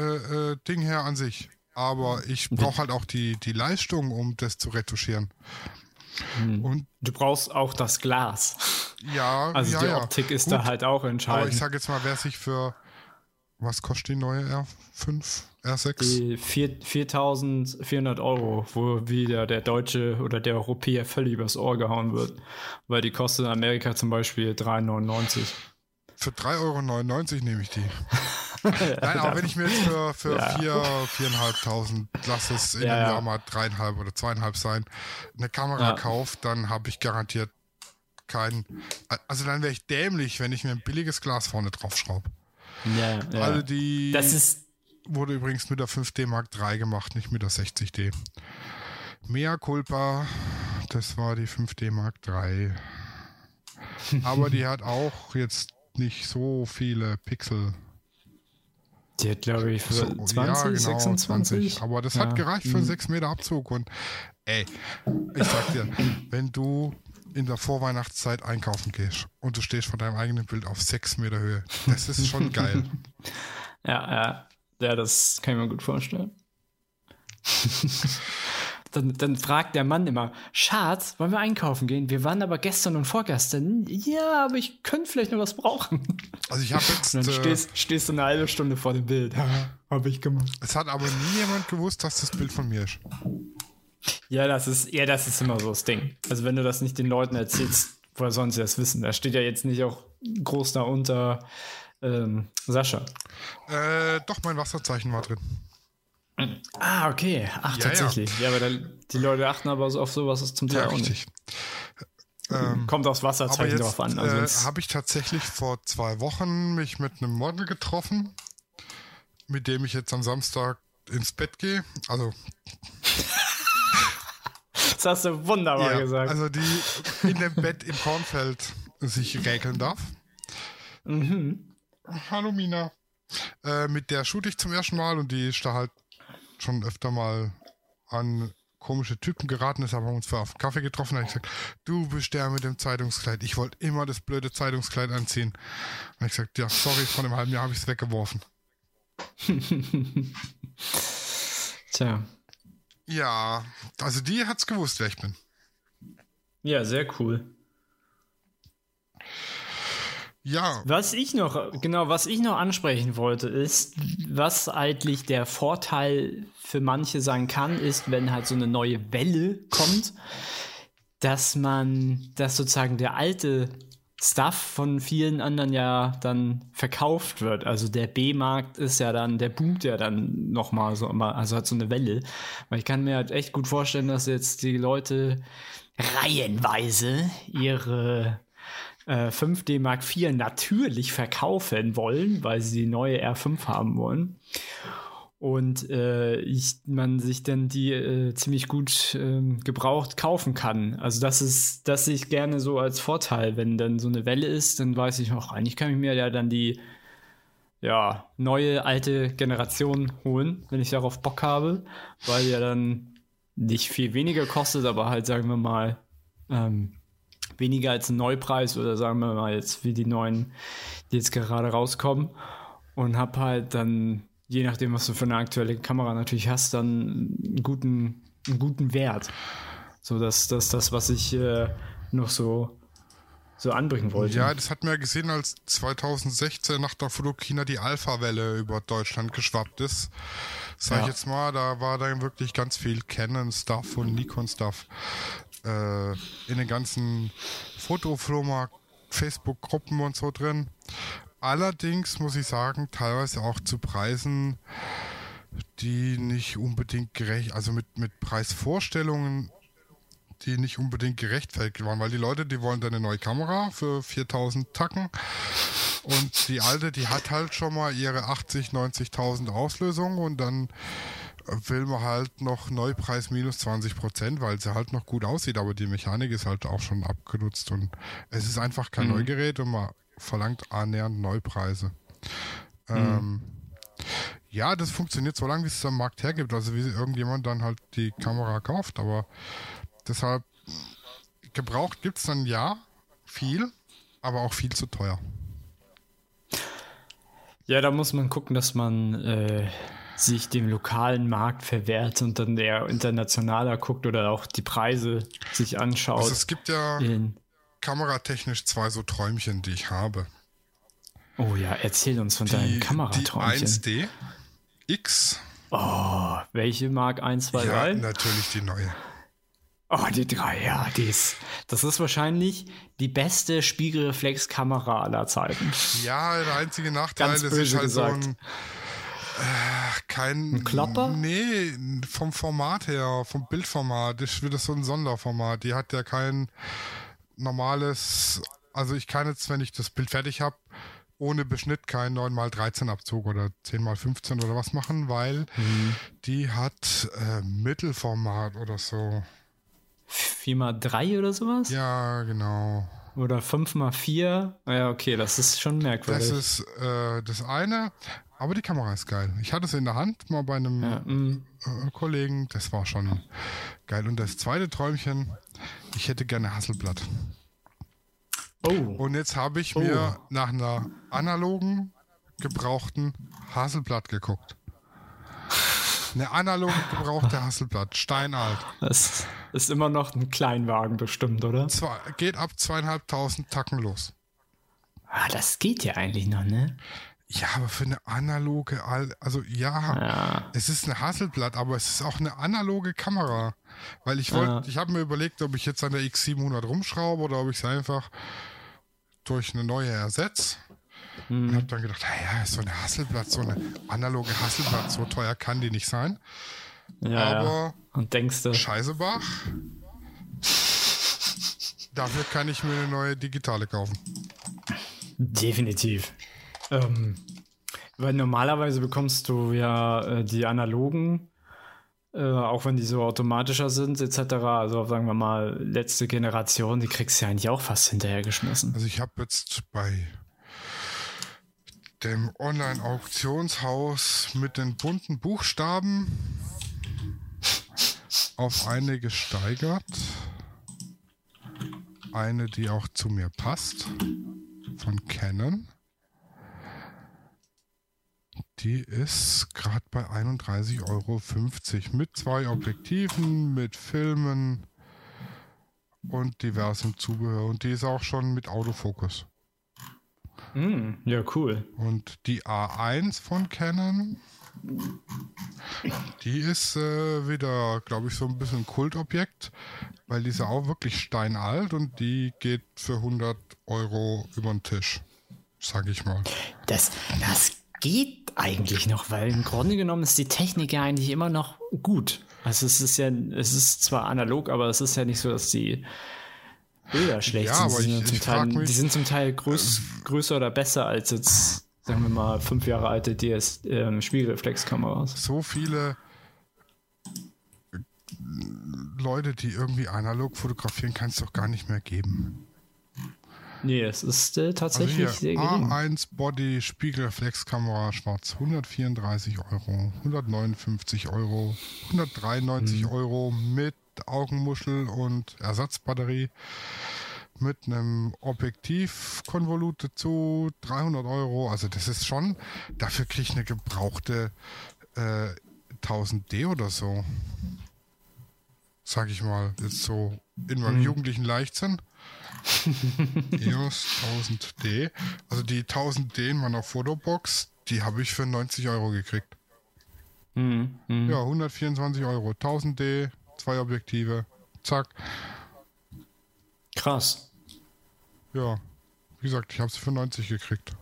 äh, Ding her an sich. Aber ich brauche halt auch die, die Leistung, um das zu retuschieren. Und Du brauchst auch das Glas. ja, Also ja, die ja. Optik ist Gut, da halt auch Aber ich entscheidend. sage jetzt mal, wer sich für was kostet die neue R5, R6? Die vier- 4400 Euro, wo wieder der Deutsche oder der Europäer völlig übers Ohr gehauen wird. Weil die kostet in Amerika zum Beispiel 3,99. Für 3,99 Euro nehme ich die. Nein, aber wenn ich mir jetzt für, für Ja. 4, 4.500, lass es in Ja, einem ja. Jahr mal dreieinhalb oder zweieinhalb sein, eine Kamera Ja. kaufe, dann habe ich garantiert keinen. Also dann wäre ich dämlich, wenn ich mir ein billiges Glas vorne drauf schraube. Ja, ja. Also die das ist wurde übrigens mit der 5D Mark III gemacht, nicht mit der 60D. Mea culpa, das war die 5D Mark III. Aber die hat auch jetzt nicht so viele Pixel. die hat, glaube ich, für So, 20, ja, genau, 26. Aber das Ja. hat gereicht für Mhm. 6 Meter Abzug. Und ey, ich sag dir, wenn du in der Vorweihnachtszeit einkaufen gehst und du stehst von deinem eigenen Bild auf 6 Meter Höhe, das ist schon geil. Ja, ja. Ja, das kann ich mir gut vorstellen. dann, dann fragt der Mann immer, Schatz, wollen wir einkaufen gehen? Wir waren aber gestern und vorgestern. Ja, aber ich könnte vielleicht noch was brauchen. Also ich habe jetzt, Und dann äh, stehst, stehst du eine halbe Stunde vor dem Bild. Ja, habe ich gemacht. es hat aber nie jemand gewusst, dass das Bild von mir ist. Ja, das ist, ja, das ist immer so das Ding. Also wenn du das nicht den Leuten erzählst, woher sollen sie das wissen? Da steht ja jetzt nicht auch groß da unter ähm, Sascha. Äh, doch, mein Wasserzeichen war drin. Ah, okay. Ach, Ja, tatsächlich. Ja, aber da, die Leute achten aber so auf sowas zum Teil Ja, auch nicht. richtig. Ähm, Kommt aufs Wasserzeichen jetzt drauf an. Also äh, habe ich tatsächlich vor zwei Wochen mich mit einem Model getroffen, mit dem ich jetzt am Samstag ins Bett gehe. Also, das hast du wunderbar ja, gesagt. also die in dem Bett im Kornfeld sich räkeln darf. mhm. Hallo Mina. Äh, mit der shoot ich zum ersten Mal und die ist da halt schon öfter mal an komische Typen geraten ist, haben wir uns für auf den Kaffee getroffen, da habe ich gesagt, du bist der mit dem Zeitungskleid. Ich wollte immer das blöde Zeitungskleid anziehen. Und ich gesagt, ja, sorry, vor einem halben Jahr habe ich es weggeworfen. Tja. Ja, also die hat's gewusst, wer ich bin. Ja, sehr cool. Ja, Was ich noch, genau, was ich noch ansprechen wollte, ist, was eigentlich der Vorteil für manche sein kann, ist, wenn halt so eine neue Welle kommt, dass man, dass sozusagen der alte Stuff von vielen anderen ja dann verkauft wird. Also der B-Markt ist ja dann, der boomt ja dann nochmal so immer, also hat so eine Welle. Weil ich kann mir halt echt gut vorstellen, dass jetzt die Leute reihenweise ihre äh, 5D Mark IV natürlich verkaufen wollen, weil sie die neue R5 haben wollen. Und äh, ich, man sich dann die äh, ziemlich gut ähm, gebraucht kaufen kann. Also das ist, das sehe ich gerne so als Vorteil. Wenn dann so eine Welle ist, dann weiß ich auch, eigentlich kann ich mir ja dann die ja, neue, alte Generation holen, wenn ich darauf Bock habe, weil ja dann nicht viel weniger kostet, aber halt, sagen wir mal, ähm, weniger als ein Neupreis oder sagen wir mal jetzt wie die neuen, die jetzt gerade rauskommen. Und hab halt dann, je nachdem, was du für eine aktuelle Kamera natürlich hast, dann einen guten, einen guten Wert. So, dass das, das, was ich äh, noch so so anbringen wollte. Ja, das hat man ja gesehen, als 2016 nach der Fotokina die Alpha-Welle über Deutschland geschwappt ist. Sag ja. ich jetzt mal, da war dann wirklich ganz viel Canon-Stuff und Nikon-Stuff äh, in den ganzen Fotoflohmarkt, Facebook-Gruppen und so drin. Allerdings muss ich sagen, teilweise auch zu Preisen, die nicht unbedingt gerecht, also mit, mit Preisvorstellungen die nicht unbedingt gerechtfertigt waren, weil die Leute, die wollen eine neue Kamera für 4000 Tacken und die alte, die hat halt schon mal ihre 80, 90.000 Auslösung und dann will man halt noch Neupreis minus 20 Prozent, weil sie halt noch gut aussieht, aber die Mechanik ist halt auch schon abgenutzt und es ist einfach kein mhm. Neugerät und man verlangt annähernd Neupreise. Mhm. Ähm, ja, das funktioniert so lange, wie es am Markt hergibt, also wie irgendjemand dann halt die Kamera kauft, aber Deshalb, gebraucht gibt es dann ja viel, aber auch viel zu teuer. Ja, da muss man gucken, dass man äh, sich dem lokalen Markt verwehrt und dann eher internationaler guckt oder auch die Preise sich anschaut. Also es gibt ja kameratechnisch zwei so Träumchen, die ich habe. Oh ja, erzähl uns von die, deinen Kameraträumchen. Die 1D X. Oh, welche Mark 1, 2, ja, 3? natürlich die neue. Oh, die drei, ja, die ist, das ist wahrscheinlich die beste Spiegelreflexkamera aller Zeiten. Ja, der einzige Nachteil ist, ist halt gesagt. so ein, kein. Ein Klopper? Nee, vom Format her, vom Bildformat, ist wieder so ein Sonderformat. Die hat ja kein normales, also ich kann jetzt, wenn ich das Bild fertig habe, ohne Beschnitt keinen 9x13 Abzug oder 10x15 oder was machen, weil mhm. die hat äh, Mittelformat oder so. 4x3 oder sowas? Ja, genau. Oder 5x4. Ah ja, okay, das ist schon merkwürdig. Das ist äh, das eine, aber die Kamera ist geil. Ich hatte es in der Hand mal bei einem ja, äh, Kollegen, das war schon geil. Und das zweite Träumchen, ich hätte gerne Hasselblatt. Oh. Und jetzt habe ich oh. mir nach einer analogen, gebrauchten Hasselblatt geguckt. Eine analog gebrauchte Hasselblatt, steinalt. Das ist immer noch ein Kleinwagen bestimmt, oder? Zwei, geht ab zweieinhalbtausend Tacken los. Ah, das geht ja eigentlich noch, ne? Ja, aber für eine analoge, also ja, ja, es ist eine Hasselblatt, aber es ist auch eine analoge Kamera. Weil ich wollte, ja. ich habe mir überlegt, ob ich jetzt an der X700 rumschraube oder ob ich es einfach durch eine neue ersetze. Mhm. Und habe dann gedacht, ja, so eine Hasselblatt, so eine analoge Hasselblatt, so teuer kann die nicht sein. Ja, Aber und denkst du, Scheißebach, dafür kann ich mir eine neue digitale kaufen. Definitiv. Ähm, weil normalerweise bekommst du ja äh, die analogen, äh, auch wenn die so automatischer sind, etc. Also sagen wir mal, letzte Generation, die kriegst du ja eigentlich auch fast hinterhergeschmissen. Also ich habe jetzt bei dem Online-Auktionshaus mit den bunten Buchstaben auf eine gesteigert. Eine, die auch zu mir passt, von Canon. Die ist gerade bei 31,50 Euro mit zwei Objektiven, mit Filmen und diversem Zubehör. Und die ist auch schon mit Autofokus. Mm, ja, cool. Und die A1 von Canon, die ist äh, wieder, glaube ich, so ein bisschen Kultobjekt, weil die ist ja auch wirklich steinalt und die geht für 100 Euro über den Tisch, sag ich mal. Das, das geht eigentlich noch, weil im Grunde genommen ist die Technik ja eigentlich immer noch gut. Also es ist ja, es ist zwar analog, aber es ist ja nicht so, dass die Bilder schlecht ja, sind. Die, ich, sind Teil, mich, die sind zum Teil größ, äh, größer oder besser als jetzt, sagen wir mal, fünf Jahre alte DS ähm, Spiegelreflexkameras. So viele Leute, die irgendwie analog fotografieren, kann es doch gar nicht mehr geben. Nee, es ist äh, tatsächlich also sehr gering. A1 Body Spiegelreflexkamera schwarz 134 Euro, 159 Euro, 193 hm. Euro mit Augenmuschel und Ersatzbatterie mit einem Objektivkonvolut dazu, 300 Euro. Also das ist schon, dafür kriege ich eine gebrauchte äh, 1000D oder so. Sag ich mal, jetzt so in meinem hm. jugendlichen Leichtsinn. EOS 1000D. Also die 1000D in meiner Fotobox, die habe ich für 90 Euro gekriegt. Hm, hm. Ja, 124 Euro. 1000D, zwei Objektive. Zack. Krass. Ja, wie gesagt, ich habe sie für 90 gekriegt.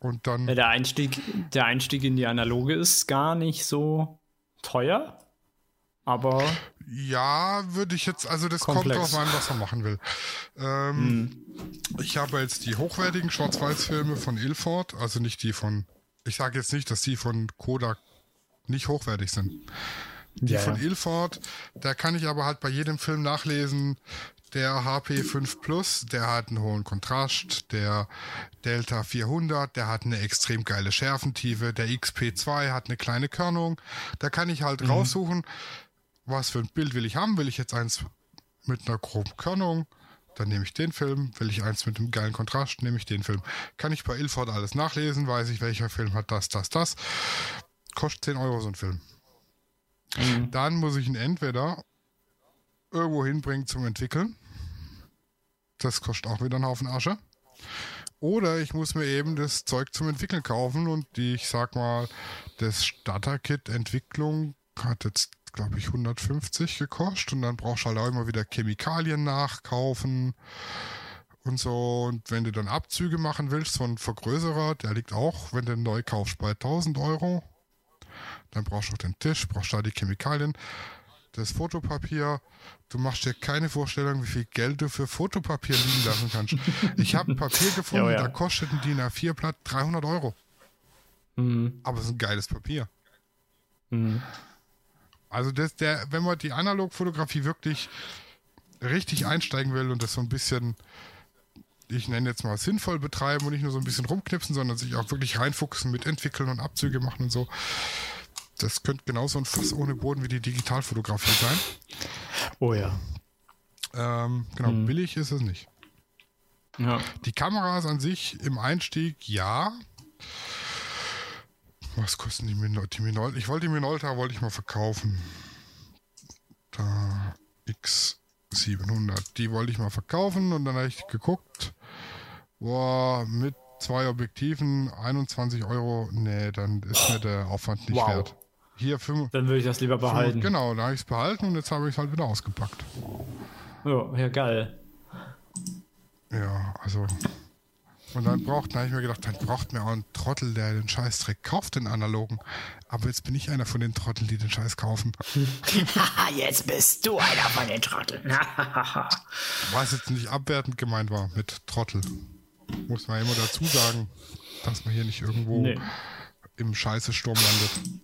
Und dann. Ja, der, Einstieg, der Einstieg in die Analoge ist gar nicht so teuer, aber. Ja, würde ich jetzt, also das komplex. kommt drauf an, was er machen will. Ähm, hm. Ich habe jetzt die hochwertigen Schwarz-Weiß-Filme von Ilford, also nicht die von, ich sage jetzt nicht, dass die von Kodak nicht hochwertig sind. Die ja, von Ilford, da kann ich aber halt bei jedem Film nachlesen, der HP5 Plus, der hat einen hohen Kontrast, der Delta 400, der hat eine extrem geile Schärfentiefe, der XP2 hat eine kleine Körnung. Da kann ich halt mhm. raussuchen, was für ein Bild will ich haben. Will ich jetzt eins mit einer groben Körnung? Dann nehme ich den Film. Will ich eins mit einem geilen Kontrast? Nehme ich den Film. Kann ich bei Ilford alles nachlesen? Weiß ich, welcher Film hat das, das, das. Kostet 10 Euro so ein Film. Mhm. Dann muss ich ihn entweder irgendwo hinbringen zum Entwickeln. Das kostet auch wieder einen Haufen Asche. Oder ich muss mir eben das Zeug zum Entwickeln kaufen und die, ich sag mal, das Starter-Kit-Entwicklung hat jetzt, glaube ich, 150 gekostet und dann brauchst du halt auch immer wieder Chemikalien nachkaufen und so. Und wenn du dann Abzüge machen willst, ein Vergrößerer, der liegt auch, wenn du neu kaufst, bei 1000 Euro. Dann brauchst du auch den Tisch, brauchst du da die Chemikalien das Fotopapier. Du machst dir keine Vorstellung, wie viel Geld du für Fotopapier liegen lassen kannst. Ich habe Papier gefunden, ja, ja. da kostet ein DIN A4-Blatt 300 Euro. Mhm. Aber es ist ein geiles Papier. Mhm. Also das, der, wenn man die Analogfotografie wirklich richtig einsteigen will und das so ein bisschen, ich nenne jetzt mal sinnvoll betreiben und nicht nur so ein bisschen rumknipsen, sondern sich auch wirklich reinfuchsen mit entwickeln und Abzüge machen und so, das könnte genauso ein Fass ohne Boden wie die Digitalfotografie sein. Oh ja. Ähm, genau, hm. billig ist es nicht. Ja. Die Kameras an sich im Einstieg, ja. Was kosten die Minolta? Die Minolta? Ich wollte die Minolta wollte ich mal verkaufen. Da X700. Die wollte ich mal verkaufen und dann habe ich geguckt. Boah, mit zwei Objektiven 21 Euro. Nee, dann ist mir der Aufwand nicht wow. wert. Hier fünf, Dann würde ich das lieber behalten. Fünf, genau, da habe ich es behalten und jetzt habe ich es halt wieder ausgepackt. Ja, ja, geil. Ja, also. Und dann braucht, dann habe ich mir gedacht, dann braucht mir auch ein Trottel, der den Scheißdreck kauft, den analogen. Aber jetzt bin ich einer von den Trotteln, die den Scheiß kaufen. jetzt bist du einer von den Trotteln. Was jetzt nicht abwertend gemeint war mit Trottel. Muss man immer dazu sagen, dass man hier nicht irgendwo nee. im Scheißesturm landet.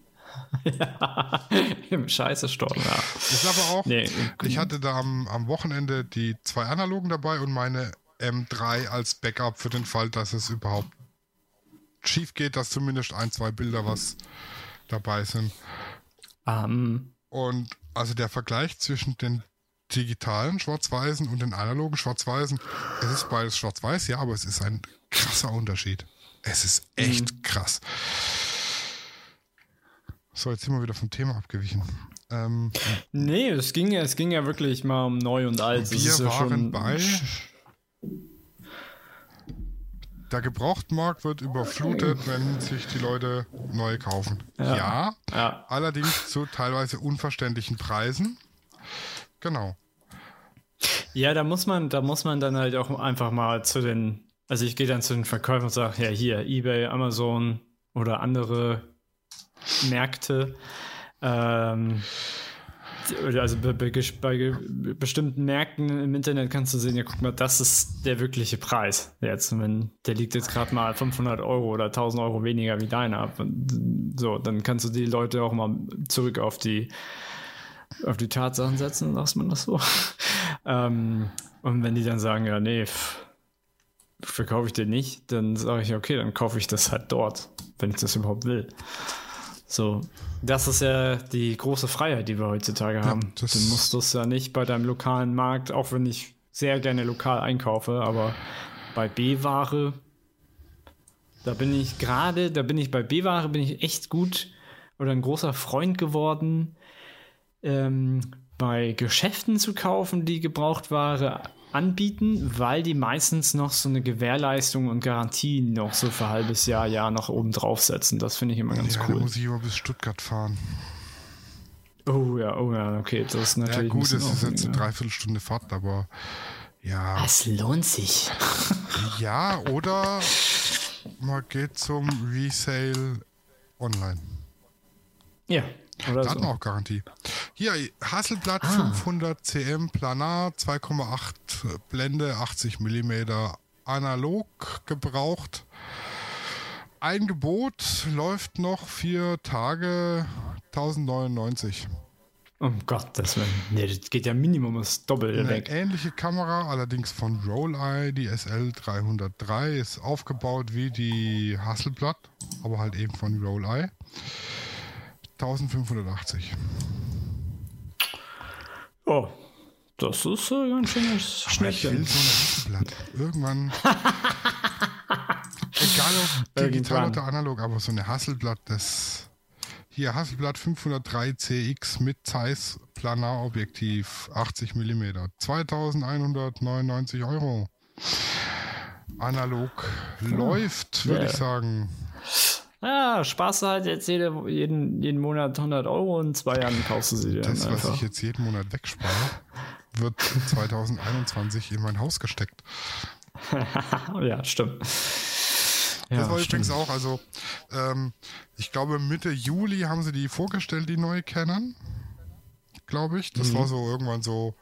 ja, im Scheiße-Sturm, ja. Ist aber auch, nee. ich hatte da am, am Wochenende die zwei Analogen dabei und meine M3 als Backup für den Fall, dass es überhaupt schief geht, dass zumindest ein, zwei Bilder was dabei sind. Um. Und also der Vergleich zwischen den digitalen Schwarz-Weißen und den analogen Schwarz-Weißen, es ist beides Schwarz-Weiß, ja, aber es ist ein krasser Unterschied. Es ist echt mhm. krass. So, jetzt sind wir wieder vom Thema abgewichen. Ähm, nee, es ging, es ging ja wirklich mal um neu und alt. Wir ja waren bei. Der Gebrauchtmarkt wird überflutet, wenn sich die Leute neu kaufen. Ja. ja, ja. allerdings zu teilweise unverständlichen Preisen. Genau. Ja, da muss man, da muss man dann halt auch einfach mal zu den, also ich gehe dann zu den Verkäufern und sage, ja hier, eBay, Amazon oder andere Märkte. Ähm, also bei, bei, bestimmten Märkten im Internet kannst du sehen, ja, guck mal, das ist der wirkliche Preis. Jetzt, wenn der liegt jetzt gerade mal 500 Euro oder 1000 Euro weniger wie deiner. So, dann kannst du die Leute auch mal zurück auf die auf die Tatsachen setzen, sagt man das so. ähm, und wenn die dann sagen, ja, nee, pff, verkaufe ich den nicht, dann sage ich, okay, dann kaufe ich das halt dort, wenn ich das überhaupt will. So, das ist ja die große Freiheit, die wir heutzutage haben. Ja, du musst das ja nicht bei deinem lokalen Markt, auch wenn ich sehr gerne lokal einkaufe, aber bei B-Ware, da bin ich gerade, da bin ich bei B-Ware, bin ich echt gut oder ein großer Freund geworden, ähm, bei Geschäften zu kaufen, die Gebrauchtware anbieten, weil die meistens noch so eine Gewährleistung und Garantie noch so für ein halbes Jahr, Jahr noch oben draufsetzen. Das finde ich immer ganz ja, cool. Da muss ich immer bis Stuttgart fahren. Oh ja, oh ja, okay, das ist natürlich. Ja, gut, es ist jetzt eine Dreiviertelstunde Fahrt, aber ja. Es lohnt sich. ja, oder man geht zum Resale online. Ja, oder da so. hat man auch Garantie. Hier, Hasselblatt ah. 500 cm Planar, 2,8 Blende, 80 mm analog gebraucht. Ein Gebot läuft noch vier Tage 1099. Um Gottes Willen. Nee, das geht ja Minimum das Doppelte weg. Ähnliche Kamera, allerdings von Rolleye, die SL303, ist aufgebaut wie die Hasselblatt, aber halt eben von Rolleye. 1580. Oh, das ist äh, ganz schönes Schnäppchen. Ich will so ein Hasselblatt. Irgendwann. egal ob digital oder analog, aber so eine Hasselblatt, das. Hier Hasselblatt 503 CX mit Zeiss Planarobjektiv 80 mm. 2199 Euro. Analog ja. läuft, würde ja. ich sagen. Ja, Spaß halt jetzt jede, jeden, jeden Monat 100 Euro und in zwei Jahren kaufst du sie dir. Das, was ich jetzt jeden Monat wegspare, wird 2021 in mein Haus gesteckt. ja, stimmt. Ja, das war stimmt. übrigens auch, also ähm, ich glaube Mitte Juli haben sie die vorgestellt, die neue Canon, glaube ich. Das mhm. war so irgendwann so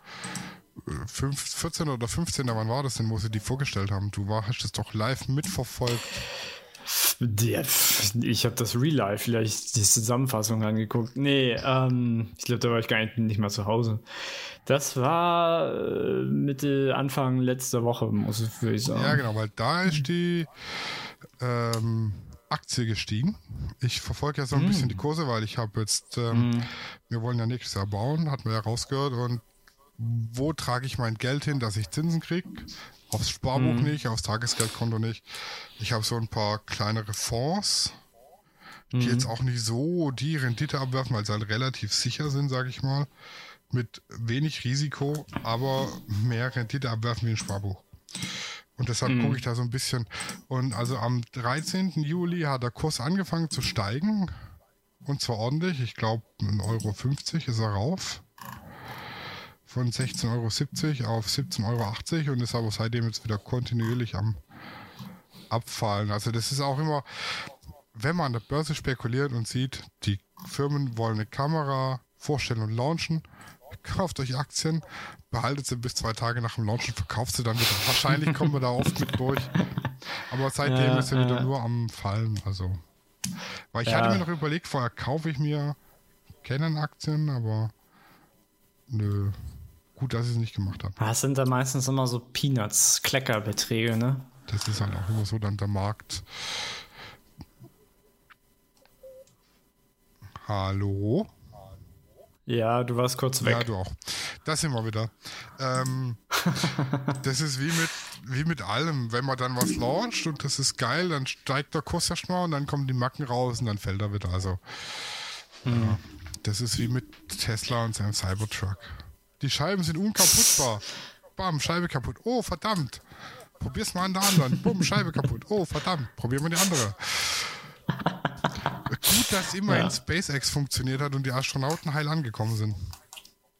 5, äh, 14 oder 15, wann war das denn, wo sie die vorgestellt haben? Du war, hast das doch live mitverfolgt. Ich habe das Real Life vielleicht die Zusammenfassung angeguckt. Nee, ähm, ich glaube, da war ich gar nicht, nicht mal zu Hause. Das war äh, Mitte, Anfang letzter Woche, muss ich sagen. Ja, genau, weil da ist die ähm, Aktie gestiegen. Ich verfolge ja so ein mm. bisschen die Kurse, weil ich habe jetzt, ähm, mm. wir wollen ja nächstes Jahr bauen, hatten wir ja rausgehört und wo trage ich mein Geld hin, dass ich Zinsen kriege? Aufs Sparbuch mhm. nicht, aufs Tagesgeldkonto nicht. Ich habe so ein paar kleinere Fonds, die mhm. jetzt auch nicht so die Rendite abwerfen, weil sie halt relativ sicher sind, sage ich mal. Mit wenig Risiko, aber mehr Rendite abwerfen wie ein Sparbuch. Und deshalb mhm. gucke ich da so ein bisschen. Und also am 13. Juli hat der Kurs angefangen zu steigen. Und zwar ordentlich. Ich glaube, 1,50 Euro ist er rauf von 16,70 Euro auf 17,80 Euro und ist aber seitdem jetzt wieder kontinuierlich am Abfallen. Also das ist auch immer, wenn man an der Börse spekuliert und sieht, die Firmen wollen eine Kamera vorstellen und launchen, kauft euch Aktien, behaltet sie bis zwei Tage nach dem Launchen, verkauft sie dann wieder. Wahrscheinlich kommen wir da oft mit durch. Aber seitdem ja, ist er wieder nur am Fallen. Also, weil ich ja. hatte mir noch überlegt, vorher kaufe ich mir Canon-Aktien, aber nö, Gut, dass ich es nicht gemacht habe. Das sind da meistens immer so Peanuts, Kleckerbeträge, ne? Das ist halt auch immer so dann der Markt. Hallo? Ja, du warst kurz weg. Ja, du auch. Das sind wir wieder. Ähm, das ist wie mit, wie mit allem. Wenn man dann was launcht und das ist geil, dann steigt der Kurs erstmal und dann kommen die Macken raus und dann fällt er wieder. Also, mhm. ja, das ist wie mit Tesla und seinem Cybertruck. Die Scheiben sind unkaputtbar. Bam, Scheibe kaputt. Oh, verdammt. Probier's mal an der anderen. Bumm, Scheibe kaputt. Oh, verdammt. Probieren wir die andere. Gut, dass immerhin ja. SpaceX funktioniert hat und die Astronauten heil angekommen sind.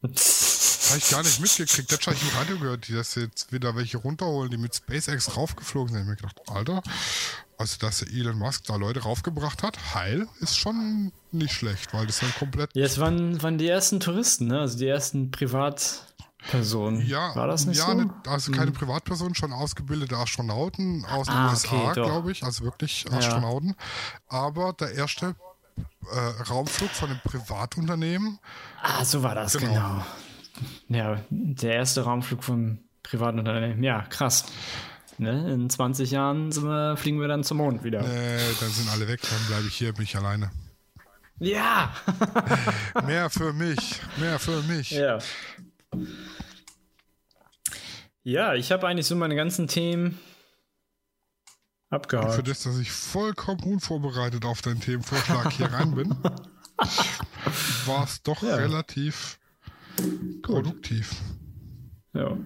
Habe ich gar nicht mitgekriegt. Das habe ich im Radio gehört, dass jetzt wieder welche runterholen, die mit SpaceX raufgeflogen sind. Ich habe mir gedacht, Alter, also dass Elon Musk da Leute raufgebracht hat, heil, ist schon nicht schlecht, weil das dann komplett. Ja, es waren, waren die ersten Touristen, ne? Also die ersten Privatpersonen. Ja, war das nicht ja, so? Ne, also keine mhm. Privatpersonen, schon ausgebildete Astronauten aus den ah, USA, okay, glaube ich, also wirklich Astronauten. Ja. Aber der erste äh, Raumflug von einem Privatunternehmen. Ah, so war das, genau. genau. Ja, der erste Raumflug vom Privatunternehmen. Ja, krass. Ne? In 20 Jahren wir, fliegen wir dann zum Mond wieder. Nee, dann sind alle weg, dann bleibe ich hier, bin ich alleine. Ja! mehr für mich, mehr für mich. Ja. Ja, ich habe eigentlich so meine ganzen Themen abgehakt. Für das, dass ich vollkommen unvorbereitet auf deinen Themenvorschlag hier rein bin, war es doch ja. relativ Gut. produktiv. Ja.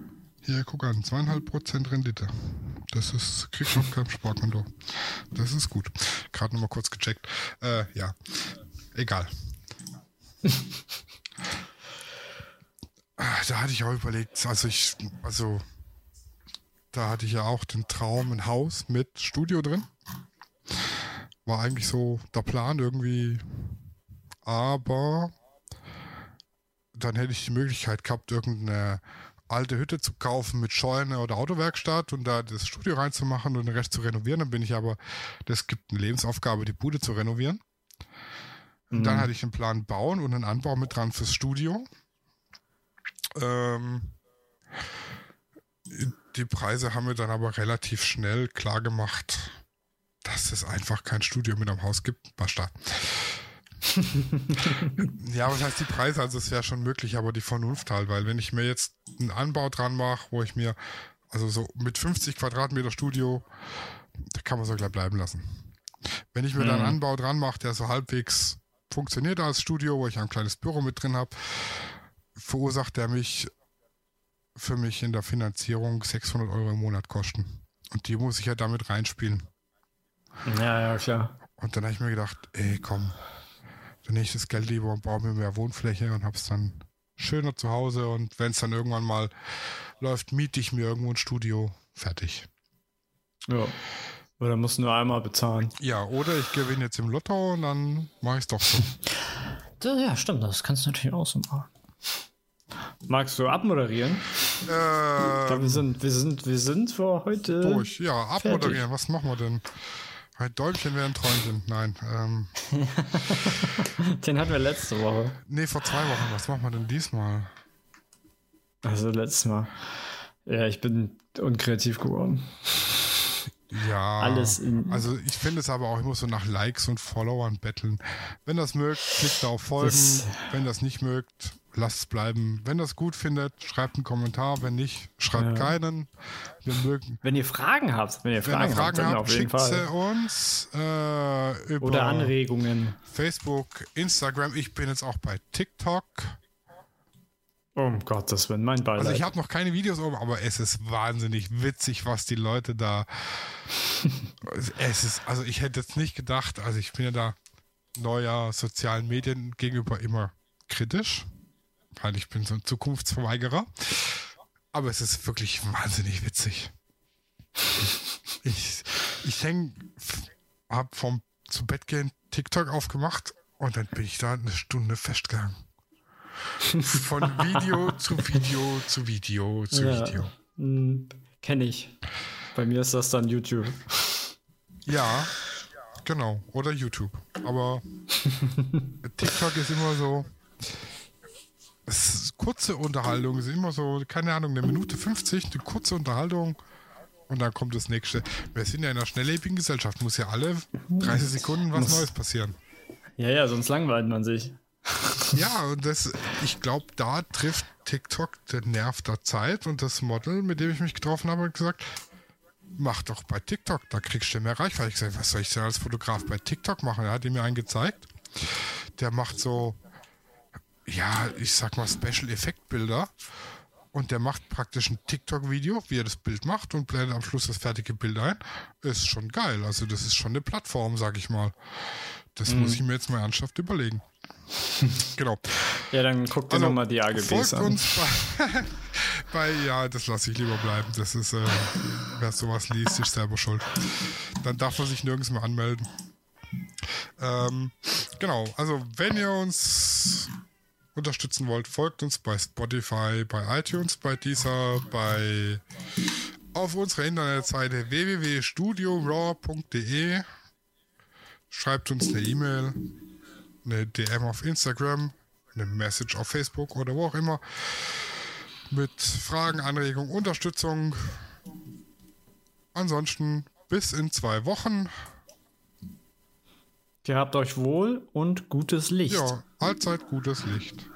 Hier, guck an, zweieinhalb Prozent Rendite. Das ist, kriegt noch kein Sparkonto. Das ist gut. Gerade nochmal kurz gecheckt. Äh, ja, egal. Ah, da hatte ich auch überlegt, also ich, also da hatte ich ja auch den Traum, ein Haus mit Studio drin. War eigentlich so der Plan irgendwie, aber dann hätte ich die Möglichkeit gehabt, irgendeine alte Hütte zu kaufen mit Scheune oder Autowerkstatt und da das Studio reinzumachen und den Rest zu renovieren. Dann bin ich aber, das gibt eine Lebensaufgabe, die Bude zu renovieren. Mhm. dann hatte ich einen Plan bauen und einen Anbau mit dran fürs Studio. Ähm, die Preise haben wir dann aber relativ schnell klar gemacht, dass es einfach kein Studio mit am Haus gibt. Basta. Ja, was heißt die Preise? Also es wäre schon möglich, aber die Vernunft halt, weil wenn ich mir jetzt einen Anbau dran mache, wo ich mir, also so mit 50 Quadratmeter Studio, da kann man so gleich bleiben lassen. Wenn ich mir mhm. dann einen Anbau dran mache, der so halbwegs funktioniert als Studio, wo ich ein kleines Büro mit drin habe, verursacht der mich für mich in der Finanzierung 600 Euro im Monat kosten. Und die muss ich ja damit reinspielen. Ja, ja, klar. Und dann habe ich mir gedacht, ey, komm, dann nehme ich das Geld lieber und baue mir mehr Wohnfläche und habe es dann schöner zu Hause. Und wenn es dann irgendwann mal läuft, miete ich mir irgendwo ein Studio. Fertig. Ja. Oder musst du nur einmal bezahlen. Ja, oder ich gewinne jetzt im Lotto und dann mache ich es doch so. ja, stimmt. Das kannst du natürlich auch so machen. Magst du abmoderieren? Ähm, wir sind, wir sind, wir sind für heute. Durch, ja, abmoderieren. Fertig. Was machen wir denn? Ein Däumchen wäre ein Träumchen. Nein. Ähm, Den hatten wir letzte Woche. Nee, vor zwei Wochen. Was machen wir denn diesmal? Also letztes Mal. Ja, ich bin unkreativ geworden. Ja, alles in. Also ich finde es aber auch, ich muss so nach Likes und Followern betteln. Wenn das mögt, klickt auf Folgen. Das, Wenn das nicht mögt, lasst es bleiben. Wenn das gut findet, schreibt einen Kommentar. Wenn nicht, schreibt ja. keinen. Wir mögen. Wenn ihr Fragen habt, wenn ihr Fragen, wenn ihr Fragen habt, habt schickt sie uns äh, über oder Anregungen. Facebook, Instagram. Ich bin jetzt auch bei TikTok. Um Gottes Willen, mein Beileid. Also ich habe noch keine Videos oben, aber es ist wahnsinnig witzig, was die Leute da. es ist, also ich hätte jetzt nicht gedacht, also ich bin ja da neuer sozialen Medien gegenüber immer kritisch, weil ich bin so ein Zukunftsverweigerer. Aber es ist wirklich wahnsinnig witzig. Ich, ich hänge, hab vom zu Bett gehen TikTok aufgemacht und dann bin ich da eine Stunde festgegangen. Von Video zu Video zu Video zu ja. Video. Mhm. Kenne ich. Bei mir ist das dann YouTube. Ja, genau. Oder YouTube. Aber TikTok ist immer so. Ist kurze Unterhaltung ist immer so, keine Ahnung, eine Minute 50, eine kurze Unterhaltung und dann kommt das nächste. Wir sind ja in einer schnelllebigen Gesellschaft, muss ja alle 30 Sekunden was Neues passieren. Ja, ja, sonst langweilt man sich. Ja, und das, ich glaube, da trifft TikTok den Nerv der Zeit und das Model, mit dem ich mich getroffen habe, hat gesagt, mach doch bei TikTok, da kriegst du mehr Reichweite. Ich gesagt, was soll ich denn als Fotograf bei TikTok machen? Er hat mir einen gezeigt. Der macht so, ja, ich sag mal Special Effekt Bilder und der macht praktisch ein TikTok-Video, wie er das Bild macht und blendet am Schluss das fertige Bild ein. Ist schon geil. Also das ist schon eine Plattform, sag ich mal. Das mhm. muss ich mir jetzt mal ernsthaft überlegen. genau. Ja, dann guck dir also, nochmal die AGBs folgt an. uns bei, bei, ja, das lasse ich lieber bleiben. Das ist, äh, wer sowas liest, ist selber schuld. Dann darf man sich nirgends mehr anmelden. Ähm, genau, also wenn ihr uns unterstützen wollt, folgt uns bei Spotify, bei iTunes, bei Deezer, bei auf unserer Internetseite www.studioraw.de. Schreibt uns eine E-Mail eine DM auf Instagram, eine Message auf Facebook oder wo auch immer mit Fragen, Anregungen, Unterstützung. ansonsten bis in zwei Wochen. Gehabt euch wohl und gutes Licht. Ja, allzeit gutes Licht.